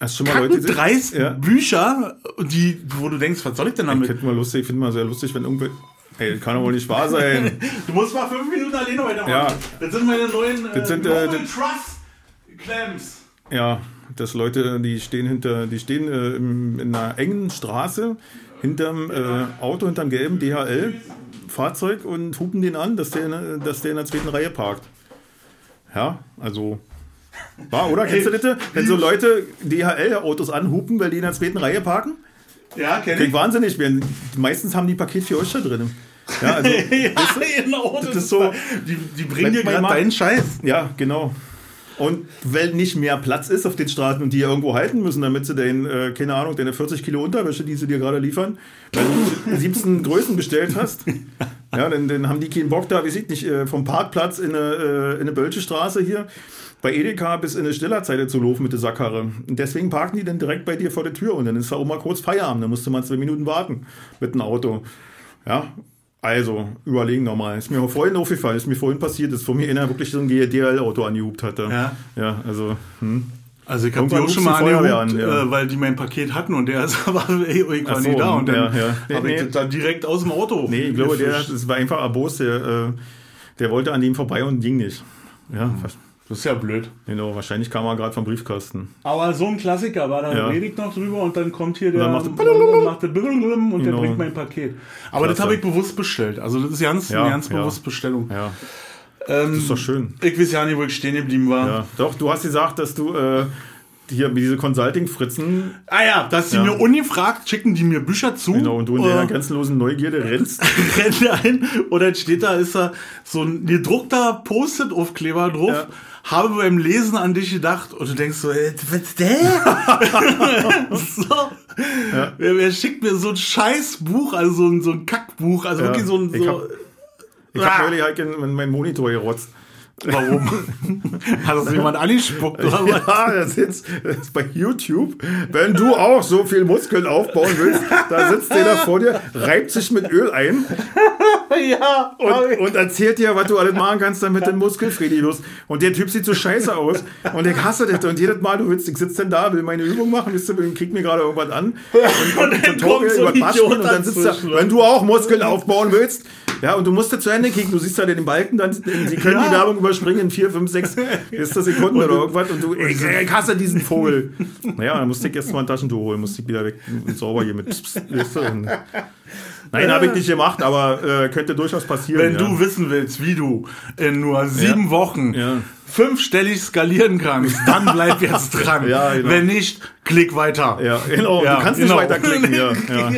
Hast du schon mal Leute gesehen? dreist Ja. Bücher, die, wo du denkst, was soll ich denn Ich damit? finde mal lustig, ich finde mal sehr lustig, wenn irgendwie. Ey, das kann doch wohl nicht wahr sein. Du musst mal fünf Minuten alleine weitermachen. Ja. Das sind meine neuen äh, Das sind, äh, das- Trust Clamps. Ja, dass Leute, die stehen hinter, die stehen äh, im, in einer engen Straße hinterm äh, Auto, hinterm gelben DHL-Fahrzeug und hupen den an, dass der, in- dass der in der zweiten Reihe parkt. Ja, also. War, oder? Kennst du das? Wenn so Leute DHL-Autos anhupen, weil die in der zweiten Reihe parken? Ja, kenn Klingt ich. wahnsinnig. werden. Meistens haben die Paket für euch da drin. Ja, also, ja, genau. Das, ist so- Die, die bringen dir gerade deinen Scheiß. Ja, genau. Und weil nicht mehr Platz ist auf den Straßen und die ja irgendwo halten müssen, damit sie den, äh, keine Ahnung, deine 40 Kilo Unterwäsche, die sie dir gerade liefern, weil du 17 Größen bestellt hast, ja, dann, dann haben die keinen Bock da, wie sieht nicht, äh, vom Parkplatz in eine, äh, in eine Bölsche Straße hier bei Edeka bis in eine Stillerzeile zu laufen mit der Sackkarre. Und deswegen parken die dann direkt bei dir vor der Tür und dann ist da auch mal kurz Feierabend, dann musst du mal zwei Minuten warten mit dem Auto. Ja, also, überlegen nochmal. Ist mir vorhin aufgefallen, ist mir vorhin passiert, dass vor mir einer wirklich so ein DHL-Auto angehupt hatte. Ja. Ja, also, hm. Also ich habe die auch schon mal die Feuerwehr angerufen, an, ja. äh, weil die mein Paket hatten und der ey, ich war so, nie da und dann ja, ja. Nee, habe ich nee. das dann direkt aus dem Auto. Nee, ich glaube, der, das war einfach Abos, der, äh, der wollte an dem vorbei und ging nicht. Ja, das ist ja blöd. genau, wahrscheinlich kam er gerade vom Briefkasten. Aber so ein Klassiker war, da Ja. rede ich noch drüber und dann kommt hier der dann macht und macht der und der Genau. bringt mein Paket. Aber das Klasse. habe ich bewusst bestellt. Also das ist ganz, Ja, eine ganz ja. bewusste Bestellung. Ja, Ähm, das ist doch schön. ich weiß ja nicht, wo ich stehen geblieben war. Ja, doch, du hast gesagt, dass du äh, hier diese Consulting-Fritzen, Ah ja, dass die Ja. mir ungefragt schicken die mir Bücher zu. genau, und du in deiner äh, grenzenlosen Neugierde rennst. rennt ein und dann steht da, ist da so ein gedruckter Post-it-Aufkleber drauf. Ja. Habe beim Lesen an dich gedacht und du denkst so, äh, was der? so. Wer, wer schickt mir so ein scheiß Buch, also so ein, so ein Kackbuch, also Ja. wirklich so ein, Ich so, hab- Ich Ah. habe neulich halt in meinen Monitor gerotzt. Warum? Hat das jemand angespuckt oder was? Ja, das sitzt das ist bei YouTube. Wenn du auch so viel Muskeln aufbauen willst, da sitzt der da vor dir, reibt sich mit Öl ein ja, und, und erzählt dir, was du alles machen kannst, damit du Muskelfriedi wirst. Und der Typ sieht so scheiße aus. Und ich hasse das. Und jedes Mal, du willst, ich sitze dann da, will meine Übung machen, wisst ihr, krieg mir gerade irgendwas an. Und, und, dann kommt so ein über Idiot und dann sitzt da, dazwischen. wenn du auch Muskeln aufbauen willst, ja, und du musst da zu Ende kicken, du siehst da den Balken, dann, sie können die Ja. Werbung überspringen in 4, 5, 6 ist Sekunden oder irgendwas und du, ich, ich hasse diesen Vogel. Naja, dann musste ich erst mal ein Taschentuch holen, musste ich wieder weg und sauber hier mit. Pss, pss, und- Nein, habe ich nicht gemacht, aber äh, könnte durchaus passieren. Wenn ja. du wissen willst, wie du in nur sieben Ja. Wochen Ja. fünfstellig skalieren kannst, dann bleib jetzt dran. Ja, genau. Wenn nicht, klick weiter. Ja, genau, du kannst genau. nicht weiterklicken. Ja,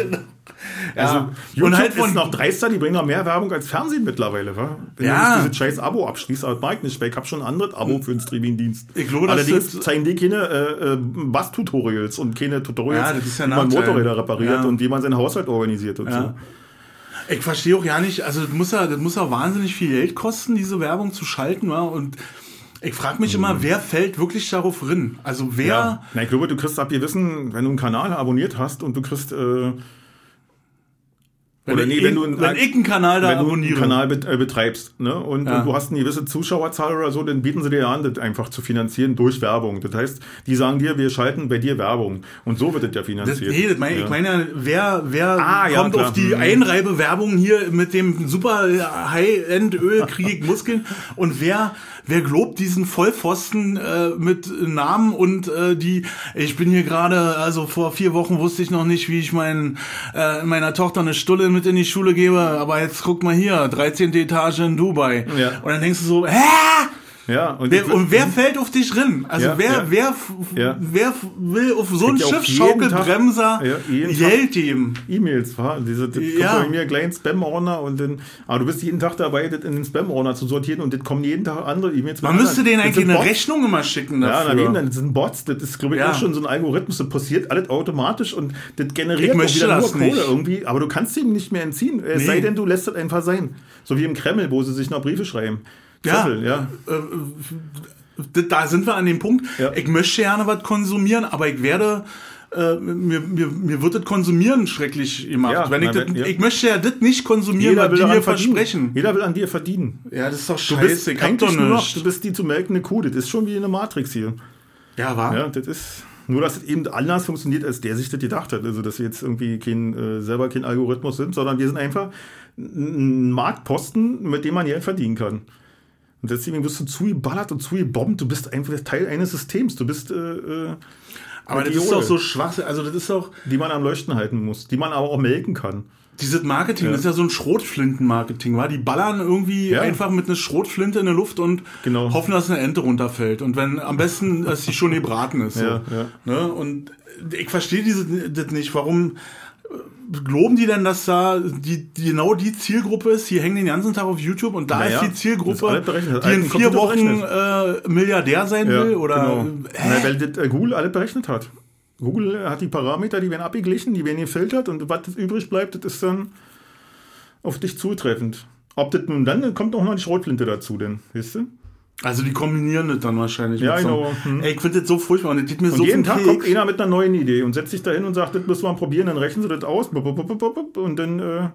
ja. Ja. Also, YouTube und halt ist noch dreister, die bringen noch mehr Werbung als Fernsehen mittlerweile, wa? Wenn Ja. du dieses scheiß Abo abschließt, aber das mag ich nicht, weil ich habe schon ein anderes Abo für einen Streaming-Dienst. Ich glaube, das Allerdings ist- zeigen die keine äh, äh, Bass-Tutorials und keine Tutorials, Ja, das wie man. Motorräder repariert und wie man seinen Haushalt organisiert und Ja. Ich verstehe auch ja nicht, also das muss ja, das muss ja wahnsinnig viel Geld kosten, diese Werbung zu schalten, wa? Und ich frage mich immer, wer fällt wirklich darauf rein? Also wer, Mhm. Ja. Na, ich glaube, du kriegst ab gewissen, wenn du einen Kanal abonniert hast und du kriegst äh, Wenn Oder nee, wenn du wenn ich einen Kanal da wenn du einen. Kanal äh, betreibst ne? und, Ja. und du hast eine gewisse Zuschauerzahl oder so, dann bieten sie dir an, das einfach zu finanzieren durch Werbung. Das heißt, die sagen dir, wir schalten bei dir Werbung. Und so wird das ja Das, finanziert. nee, das mein, ja. ich meine ja, wer, wer Ah, ja, kommt klar. auf die Mhm. Einreibewerbung hier mit dem super High-End-Öl, kriege ich Muskeln und wer, wer globt diesen Vollpfosten äh, mit Namen und äh, die, ich bin hier gerade, also vor vier Wochen wusste ich noch nicht, wie ich mein, äh, meiner Tochter eine Stulle mit in die Schule gebe, aber jetzt guck mal hier, 13. Etage in Dubai. Ja. Und dann denkst du so, hä? Ja, und, Wer, und wer fällt auf dich drin? Also Ja, wer, ja. wer, Ja. wer will auf so Tag- ja, jeden Geld geben? E-Mails? Diese, das Ja. kommt bei mir gleich in Spam-Ordner und dann, aber du bist jeden Tag dabei, das in den Spam-Ordner zu sortieren und das kommen jeden Tag andere E-Mails. Man müsste denen eigentlich eine Bots. Rechnung immer schicken Ja, dafür. daneben, das sind Bots, das ist, glaube ich, auch schon so ein Algorithmus, das passiert alles automatisch und das generiert auch wieder das nur Kohle nicht. irgendwie, aber du kannst ihm nicht mehr entziehen, es Nee. sei denn, du lässt das einfach sein. So wie im Kreml, wo sie sich noch Briefe schreiben. Ja. Zettel, ja. Äh, d- da sind wir an dem Punkt. Ja. Ich möchte gerne was konsumieren, aber ich werde äh, mir, mir, mir wird das Konsumieren schrecklich gemacht. Ja, wenn ich, na, das, ja. ich möchte ja das nicht konsumieren, Jeder was will die mir versprechen. Jeder will an dir verdienen. Ja, das ist doch Du scheiße. bist ich eigentlich nur noch, du bist die zu melkende Kuh. Das ist schon wie eine Matrix hier. Ja, war. Ja, das ist nur, dass es eben anders funktioniert, als der sich das gedacht hat. Also, dass wir jetzt irgendwie kein, äh, selber kein Algorithmus sind, sondern wir sind einfach ein Marktposten, mit dem man Geld verdienen kann. Und deswegen wirst du zugeballert und zugebombt. Du bist einfach Teil eines Systems. Du bist, äh, äh, aber das eine ist Diode, doch so schwach. Also das ist doch die man am Leuchten halten muss, die man aber auch melken kann. Dieses Marketing, Ja. das ist ja so ein Schrotflinten-Marketing, war? Die ballern irgendwie Ja. einfach mit einer Schrotflinte in der Luft und Genau. hoffen, dass eine Ente runterfällt. Und wenn am besten, dass sie schon gebraten ist. So. Ja, ja. Ne? Und ich verstehe diese, das nicht. Warum glauben die denn, dass da die, die genau die Zielgruppe ist? Die hängen den ganzen Tag auf YouTube und da Naja, ist die ist Zielgruppe, berechnet, die in vier Wochen äh, Milliardär sein will? Oder genau. hä? Na, weil das äh, Google alle berechnet hat. Google hat die Parameter, die werden abgeglichen, die werden gefiltert und was übrig bleibt, das ist dann auf dich zutreffend. Ob das nun dann, dann kommt auch noch die Schrotflinte dazu, denn, weißt du? Also die kombinieren das dann wahrscheinlich. Ja, mit so, genau. Hm. Ey, ich finde das so furchtbar und das geht mir Und so jeden Tag den kommt Keks. einer mit einer neuen Idee und setzt sich da hin und sagt, das müssen wir mal probieren, dann rechnen sie das aus. Und dann äh,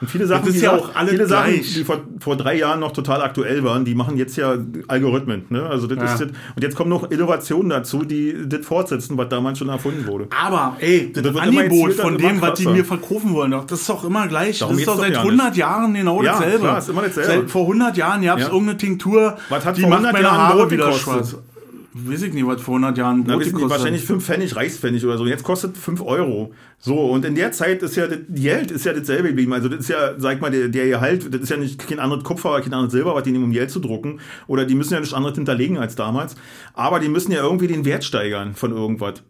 und viele Sachen, ist die, ja auch alle viele Sachen, die vor, vor drei Jahren noch total aktuell waren, die machen jetzt ja Algorithmen. Ne? Also das Ja. ist das, und jetzt kommen noch Innovationen dazu, die das fortsetzen, was damals schon erfunden wurde. Aber, ey, das, Das Angebot von dem, was die mir verkaufen wollen, das ist doch immer gleich. Darum das ist doch seit ja 100 Jahren genau Ja, dasselbe. klar, ist immer dasselbe. Seit vor 100 Jahren gab es Ja. irgendeine Tinktur, Was hat die macht 100 meine Jahren Haare wieder schwarz. Weiß ich nicht, was vor 100 Jahren Na, gekostet wahrscheinlich 5 Pfennig, Reichspfennig oder so. Jetzt kostet 5 Euro. So, und in der Zeit ist ja das Geld ist ja dasselbe geblieben. Also das ist ja, sag mal, der, der Gehalt, das ist ja nicht kein anderes Kupfer, kein anderes Silber, was die nehmen, um Geld zu drucken. Oder die müssen ja nichts anderes hinterlegen als damals. Aber die müssen ja irgendwie den Wert steigern von irgendwas.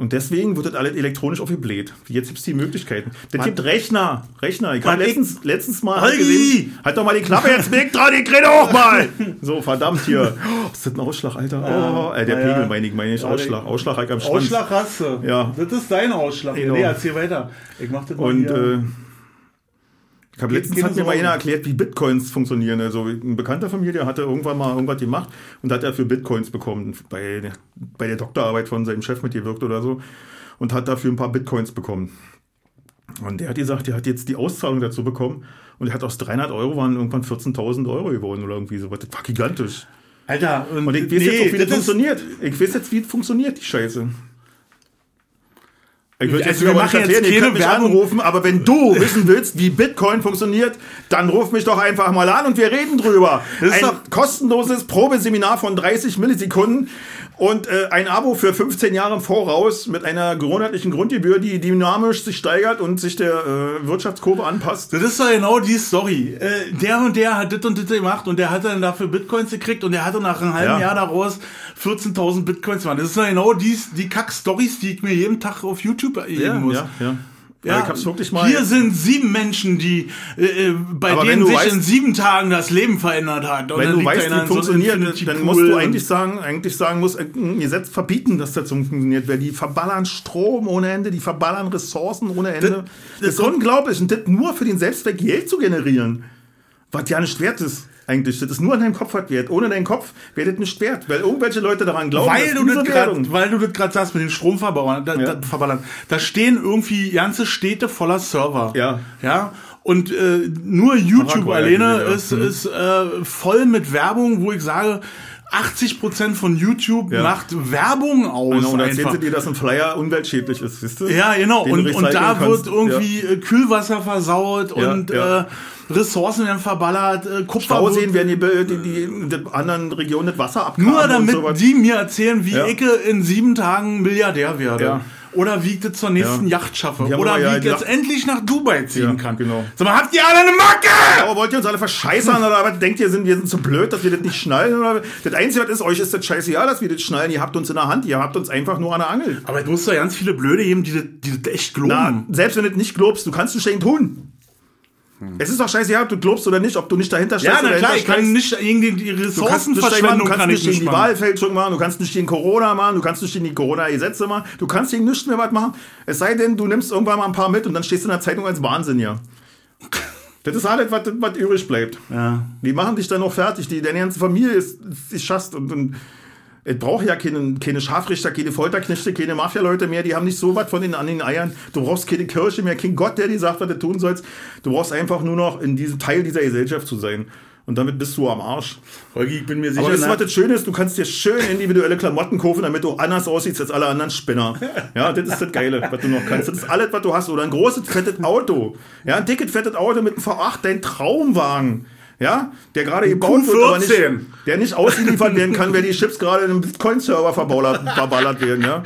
Und deswegen wird das alles elektronisch aufgebläht. Jetzt gibt es die Möglichkeiten. Das gibt Rechner. Rechner. Ich habe Mann, letztens, letztens mal Holgi! gesehen. Halt doch mal die Klappe jetzt weg dran, ich rede auch mal. So, verdammt hier. Oh, ist das ein Ausschlag, Alter? Oh, äh, der Ja. Pegel meine ich, meine ich. Ausschlag. Ausschlag halt am Schwanz. Ausschlag hast du. Ja. Das ist dein Ausschlag. Genau. Nee, erzähl weiter. Ich mach das mal Und hier. äh, ich habe letztens hat mir mal einer erklärt, wie Bitcoins funktionieren. Also ein Bekannter von mir, der hatte irgendwann mal irgendwas gemacht und hat dafür Bitcoins bekommen. Bei, der- bei der Doktorarbeit von seinem Chef mitgewirkt oder so. Und hat dafür ein paar Bitcoins bekommen. Und der hat gesagt, der hat jetzt die Auszahlung dazu bekommen und er hat aus 300 Euro waren irgendwann 14.000 Euro geworden oder irgendwie so. Das war gigantisch. Alter, Und ich weiß jetzt auch, wie das, funktioniert. Ich weiß jetzt, wie es funktioniert, die Scheiße. Ich würde Also jetzt wir machen jetzt keine könnt mich Werbung. anrufen, aber wenn du wissen willst, wie Bitcoin funktioniert, dann ruf mich doch einfach mal an und wir reden drüber. Das ist Ein doch- kostenloses Probeseminar von 30 Millisekunden und äh, ein Abo für 15 Jahre im Voraus mit einer monatlichen Grundgebühr, die dynamisch sich steigert und sich der äh, Wirtschaftskurve anpasst. Das ist doch genau die Story. Äh, der und der hat das und das gemacht und der hat dann dafür Bitcoins gekriegt und der hatte nach einem halben Ja. Jahr daraus 14.000 Bitcoins gemacht. Das ist doch genau die, die Kack-Stories, die ich mir jeden Tag auf YouTube geben muss. ja, ja. Ja, ich hab's wirklich mal. Hier sind sieben Menschen, die äh, äh, bei Aber denen sich weißt- in sieben Tagen das Leben verändert hat. Wenn du weißt, wie so funktioniert, Infinity dann musst du eigentlich sagen, eigentlich sagen muss, ein Gesetz verbieten, dass das so funktioniert, weil die verballern Strom ohne Ende, die verballern Ressourcen ohne Ende. Das, das ist kommt- unglaublich. Und das nur für den Selbstzweck Geld zu generieren. was ja nicht wert ist. Eigentlich. Das ist nur an deinem Kopf was wert. Ohne deinen Kopf das nicht wert, weil irgendwelche Leute daran glauben, weil du, das grad, weil du das gerade sagst mit den Stromverbauern, da, Ja. da, Verballern, da stehen irgendwie ganze Städte voller Server. Ja. Ja. Und äh, nur YouTube Paraguay, alleine ja. ist, Mhm. ist äh, voll mit Werbung, wo ich sage, 80% von YouTube Ja. macht Werbung aus. Genau, und dann erzählen sie dir, dass ein Flyer umweltschädlich ist, siehst du? Ja, genau. Den Und, und da kannst. wird irgendwie äh, Kühlwasser versaut Ja, und ja. Äh, Ressourcen werden verballert, äh, Kupfer Stauseen werden die, die, die, die anderen Regionen das Wasser abgraben nur damit sowas. die mir erzählen, wie Ja. ich in sieben Tagen Milliardär werde. Ja. Oder wie ich das zur nächsten Ja. Yacht schaffe. Oder wie ich jetzt endlich nach Dubai ziehen kann. genau. Sag mal, habt ihr alle eine Macke? Aber wollt ihr uns alle verscheißern oder was? Denkt ihr, sind, wir sind so blöd, dass wir das nicht schnallen? Oder? Das Einzige, was ist, euch ist das scheißegal, dass wir das schnallen. Ihr habt uns in der Hand, ihr habt uns einfach nur an der Angel. Aber es muss doch ganz viele Blöde geben, die das, die das echt glauben. Na, selbst wenn du das nicht glaubst, du kannst es nicht tun. Es ist doch scheißegal, ob du glaubst oder nicht, ob du nicht dahinter stehst ja, na oder klar, ich kann nicht irgendwie die Du kannst nicht, Ressourcenverschwendung du kannst kann nicht ich gegen die. Wahlfälschung machen, du kannst nicht gegen Corona machen, du kannst nicht gegen die Corona-Gesetze machen, du kannst gegen nichts mehr was machen. Es sei denn, du nimmst irgendwann mal ein paar mit und dann stehst du in der Zeitung als Wahnsinniger. Das ist alles, was, was übrig bleibt. Ja. Die machen dich dann noch fertig. Die, deine ganze Familie ist, ist schast und, und es braucht ja keine, keine Scharfrichter, keine Folterknechte, keine Mafia-Leute mehr. Die haben nicht so was von den, an den Eiern. Du brauchst keine Kirche mehr, kein Gott, der dir sagt, was du tun sollst. Du brauchst einfach nur noch in diesem Teil dieser Gesellschaft zu sein. Und damit bist du am Arsch. Holgi, ich bin mir sicher, Aber na- was das Schöne ist? Du kannst dir schön individuelle Klamotten kaufen, damit du anders aussiehst als alle anderen Spinner. Ja, das ist das Geile, was du noch kannst. Das ist alles, was du hast. Oder ein großes, fettes Auto. Ja, ein dickes, fettes Auto mit einem V8, dein Traumwagen. Ja, der gerade gebaut wird, aber nicht, Q14. der nicht ausgeliefert werden kann, weil die Chips gerade in einem Bitcoin-Server verballert, verballert werden, ja.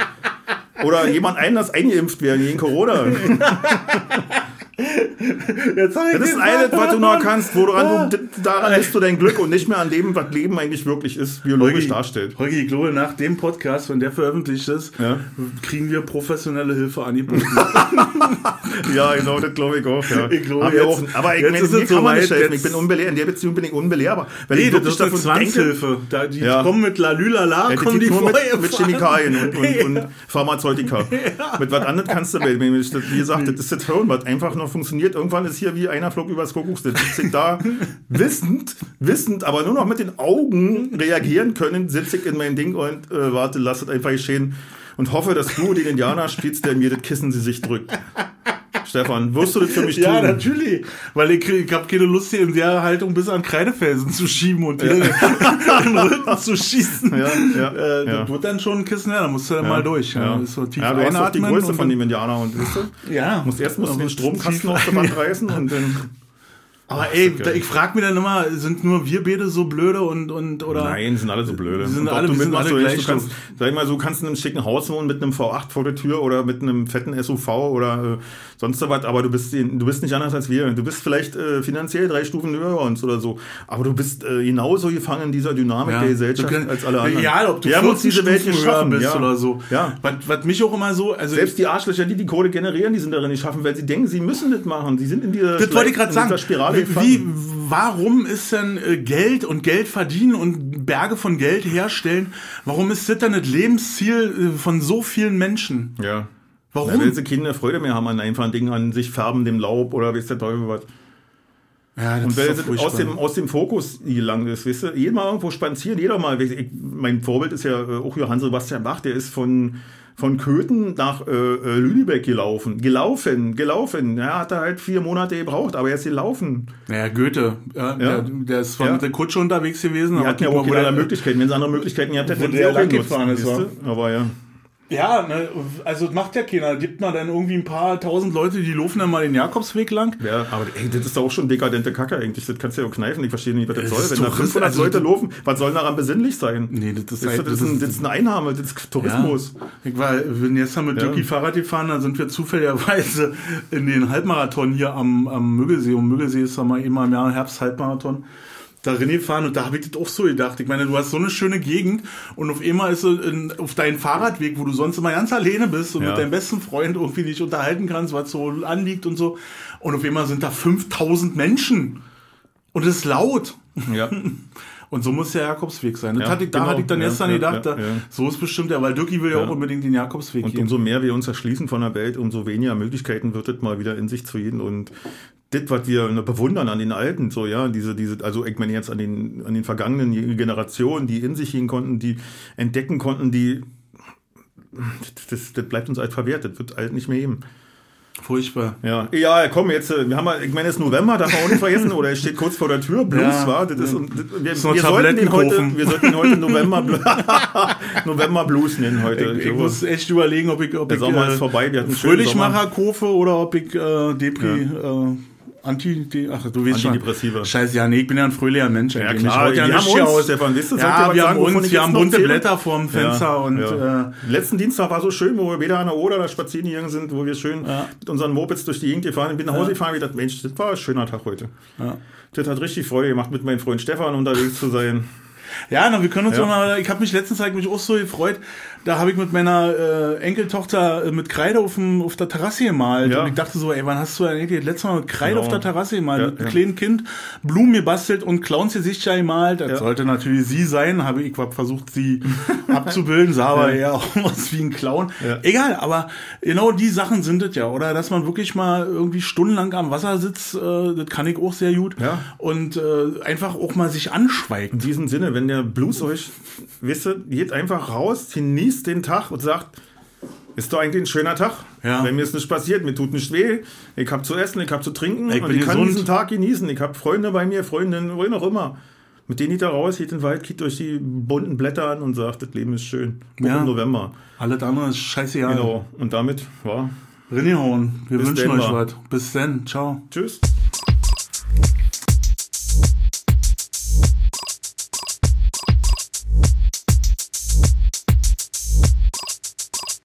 Oder jemand anders eingeimpft werden gegen Corona. Jetzt ich Das ist alles, was du noch kannst, woran du, daran misst du dein Glück und nicht mehr an dem, was Leben eigentlich wirklich ist, biologisch Holgi, darstellt. Holgi, ich glaube, nach dem Podcast, wenn der veröffentlicht ist, Ja. kriegen wir professionelle Hilfe angeboten. Ja, genau, das glaube ich auch. Ja. Ich glaube, jetzt- auch, aber ich, jetzt meine, ist mir es kann man nicht soweit, helfen. Ich bin unbelehrbar. In der Beziehung bin ich unbelehrbar. Weil nee, ich das ist eine Zwangshilfe. Da, die Ja. kommen mit Lalülala, Ja, kommen die die nur mit, mit. Chemikalien und, und, und Pharmazeutika. Mit was anderem kannst du, wie gesagt, das ist das Hirn, was einfach noch funktioniert. Irgendwann ist hier wie einer flog übers Kuckucksnest. Sitze ich da wissend, wissend, aber nur noch mit den Augen reagieren können, sitze ich in mein Ding und äh, warte, lass es einfach geschehen und hoffe, dass du den Indianer spielst, der mir das Kissen sie sich drückt. Stefan, wirst du das für mich Ja, tun? natürlich. Weil ich, ich habe keine Lust, hier in der Haltung bis an Kreidefelsen zu schieben und in den Rücken zu schießen. Ja, ja, äh, ja. Das wird dann schon ein Kissen her, da musst du dann mal durch. Ja. Ja. Das ist so tief ja, du hast auch die Größe von dem Indianer und weißt du? Ja. Musst erst musst du den Stromkasten aus der Wand reißen und dann. Aber ey, da, ich frage mich dann immer, sind nur wir beide so blöde und, und oder? Nein, sind alle so blöde. Sind alle- du sind alle nicht, gleich du kannst, sag ich mal, so kannst in einem schicken Haus wohnen mit einem V8 vor der Tür oder mit einem fetten SUV oder äh, sonst was, aber du bist, du bist nicht anders als wir. Du bist vielleicht äh, finanziell drei Stufen über uns oder so, aber du bist äh, genauso gefangen in dieser Dynamik der Gesellschaft kannst- als alle anderen. Egal, ob du wir haben uns 14 diese Welt höher geschaffen bist ja. oder so. Ja. Was, was mich auch immer so, also Selbst die Arschlöcher, die die Kohle generieren, die sind darin nicht schaffen, weil sie denken, sie müssen das machen. Sie sind in dieser, Das wollte ich gerade in sagen. Spirale gefangen. wie, warum ist denn äh, Geld und Geld verdienen und Berge von Geld herstellen, warum ist das dann das Lebensziel äh, von so vielen Menschen? Ja. Warum? Ja, weil sie keine Freude mehr haben an einfachen Dingen, an sich färben, dem Laub oder weiß der Teufel was. Ja, das Und weil ist es aus dem, aus dem Fokus gelangt ist, weißt du, jeder mal irgendwo spazieren, jeder mal, ich, mein Vorbild ist ja äh, auch Johann Sebastian Bach, der ist von, von Köthen nach äh, äh, Lüneburg gelaufen. Gelaufen, gelaufen. Ja, hat er halt vier Monate gebraucht, aber er ist gelaufen. Naja, Goethe, ja, Der, der ist zwar Ja. mit der Kutsche unterwegs gewesen, Die hatten ja guck auch mal, wo keine der- andere Möglichkeiten. Wenn sie andere Möglichkeiten gehabt hätten, hätten der sie auch lang genutzt, gefahren ist, weißt wa? du? Aber ja. Ja, ne, also das macht ja keiner. Gibt man dann irgendwie ein paar tausend Leute, die laufen dann mal den Jakobsweg lang. Ja, aber ey, das ist doch auch schon dekadente Kacke eigentlich. Das kannst du ja auch kneifen. Ich verstehe nicht, was das Es soll. Wenn da doch- 500 also- Leute laufen, was soll daran besinnlich sein? Nee, das ist Das ist, halt- das ist, das ein, das ist eine Einnahme, das ist Tourismus. Ja. Ich war, bin gestern mit Ja. Jocki Fahrrad gefahren, dann sind wir zufälligerweise in den Halbmarathon hier am, am Müggelsee. Und Müggelsee ist ja mal immer im Jahr Herbst-Halbmarathon. Da gefahren und da habe ich das auch so gedacht. Ich meine, du hast so eine schöne Gegend und auf einmal ist so in, auf deinem Fahrradweg, wo du sonst immer ganz alleine bist und Ja. mit deinem besten Freund irgendwie dich unterhalten kannst, was so anliegt und so. Und auf einmal sind da 5000 Menschen. Und es ist laut. Ja. Und so muss der Jakobsweg sein. Ja, hatte ich, da genau. hatte ich dann Ja, gestern ja, gedacht, da, so ist bestimmt der, weil Dirki will ja, Ja. auch unbedingt den Jakobsweg Und gehen. umso mehr wir uns erschließen von der Welt, umso weniger Möglichkeiten wird es mal wieder in sich zu gehen. Und das, was wir bewundern an den Alten, so, ja, diese, diese, also ich meine jetzt an den, an den vergangenen Generationen, die in sich gehen konnten, die entdecken konnten, die, das, das bleibt uns alt verwehrt, das wird alt nicht mehr eben. Furchtbar. Ja, ja, komm, jetzt, äh, wir haben ich meine, es ist November, darf man auch nicht vergessen, oder es steht kurz vor der Tür, Blues, Ja. war, das ist, und, das, wir, So wir, sollten den heute, wir sollten ihn heute November, November Blues nennen heute. Ich, ich muss echt überlegen, ob ich, ob Der ich Sommer ist vorbei, wir hatten Fröhlichmacher kaufe oder ob ich äh, Depri, äh, Anti, die, ach, du weißt schon. Antidepressiva. Scheiße, ja, nee, ich bin ja ein fröhlicher Mensch. Ja, klar, Ich wollte wir nicht haben hier uns, aus. Stefan, weißt du, ja, wir sagen, haben uns, wir haben bunte? Blätter vorm Fenster Ja, und ja. Äh, Letzten Dienstag war so schön, wo wir wieder an der Oder da spazieren gegangen sind, wo wir schön mit unseren Mopeds durch die Gegend gefahren sind. Ich bin nach Hause gefahren und gedacht, Mensch, das war ein schöner Tag heute. Ja. Das hat richtig Freude gemacht, mit meinem Freund Stefan unterwegs zu sein. Ja, na, wir können uns Ja. auch mal, ich habe mich letztens hab ich mich auch so gefreut, da habe ich mit meiner äh, Enkeltochter äh, mit Kreide auf, dem, auf der Terrasse gemalt Ja. und ich dachte so, ey, wann hast du eigentlich das letzte Mal mit Kreide Genau. auf der Terrasse gemalt, Ja, mit einem ja. kleinen Kind, Blumen gebastelt und Clowns Gesichter gemalt, das sollte natürlich sie sein, habe ich hab versucht, sie abzubilden, sah aber Ja. eher aus wie ein Clown. Ja. Egal, aber genau die Sachen sind es ja, oder dass man wirklich mal irgendwie stundenlang am Wasser sitzt, äh, das kann ich auch sehr gut Ja. und äh, einfach auch mal sich anschweigt. In diesem Sinne, wenn der Blues euch, wisst ihr, geht einfach raus, genießt den Tag und sagt, ist doch eigentlich ein schöner Tag. Ja. Wenn mir ist nichts passiert, mir tut nicht weh, ich habe zu essen, ich habe zu trinken Ich und ich kann gesund. diesen Tag genießen. Ich habe Freunde bei mir, Freundinnen, wohin auch immer. Mit denen geht er raus, geht in den Wald, geht durch die bunten Blätter an und sagt, das Leben ist schön. Auch Ja. im November. Alles andere ist scheißegal. Genau. Und damit war Rinnehauen. Wir Bis wünschen euch wa? was. Bis dann. Ciao. Tschüss.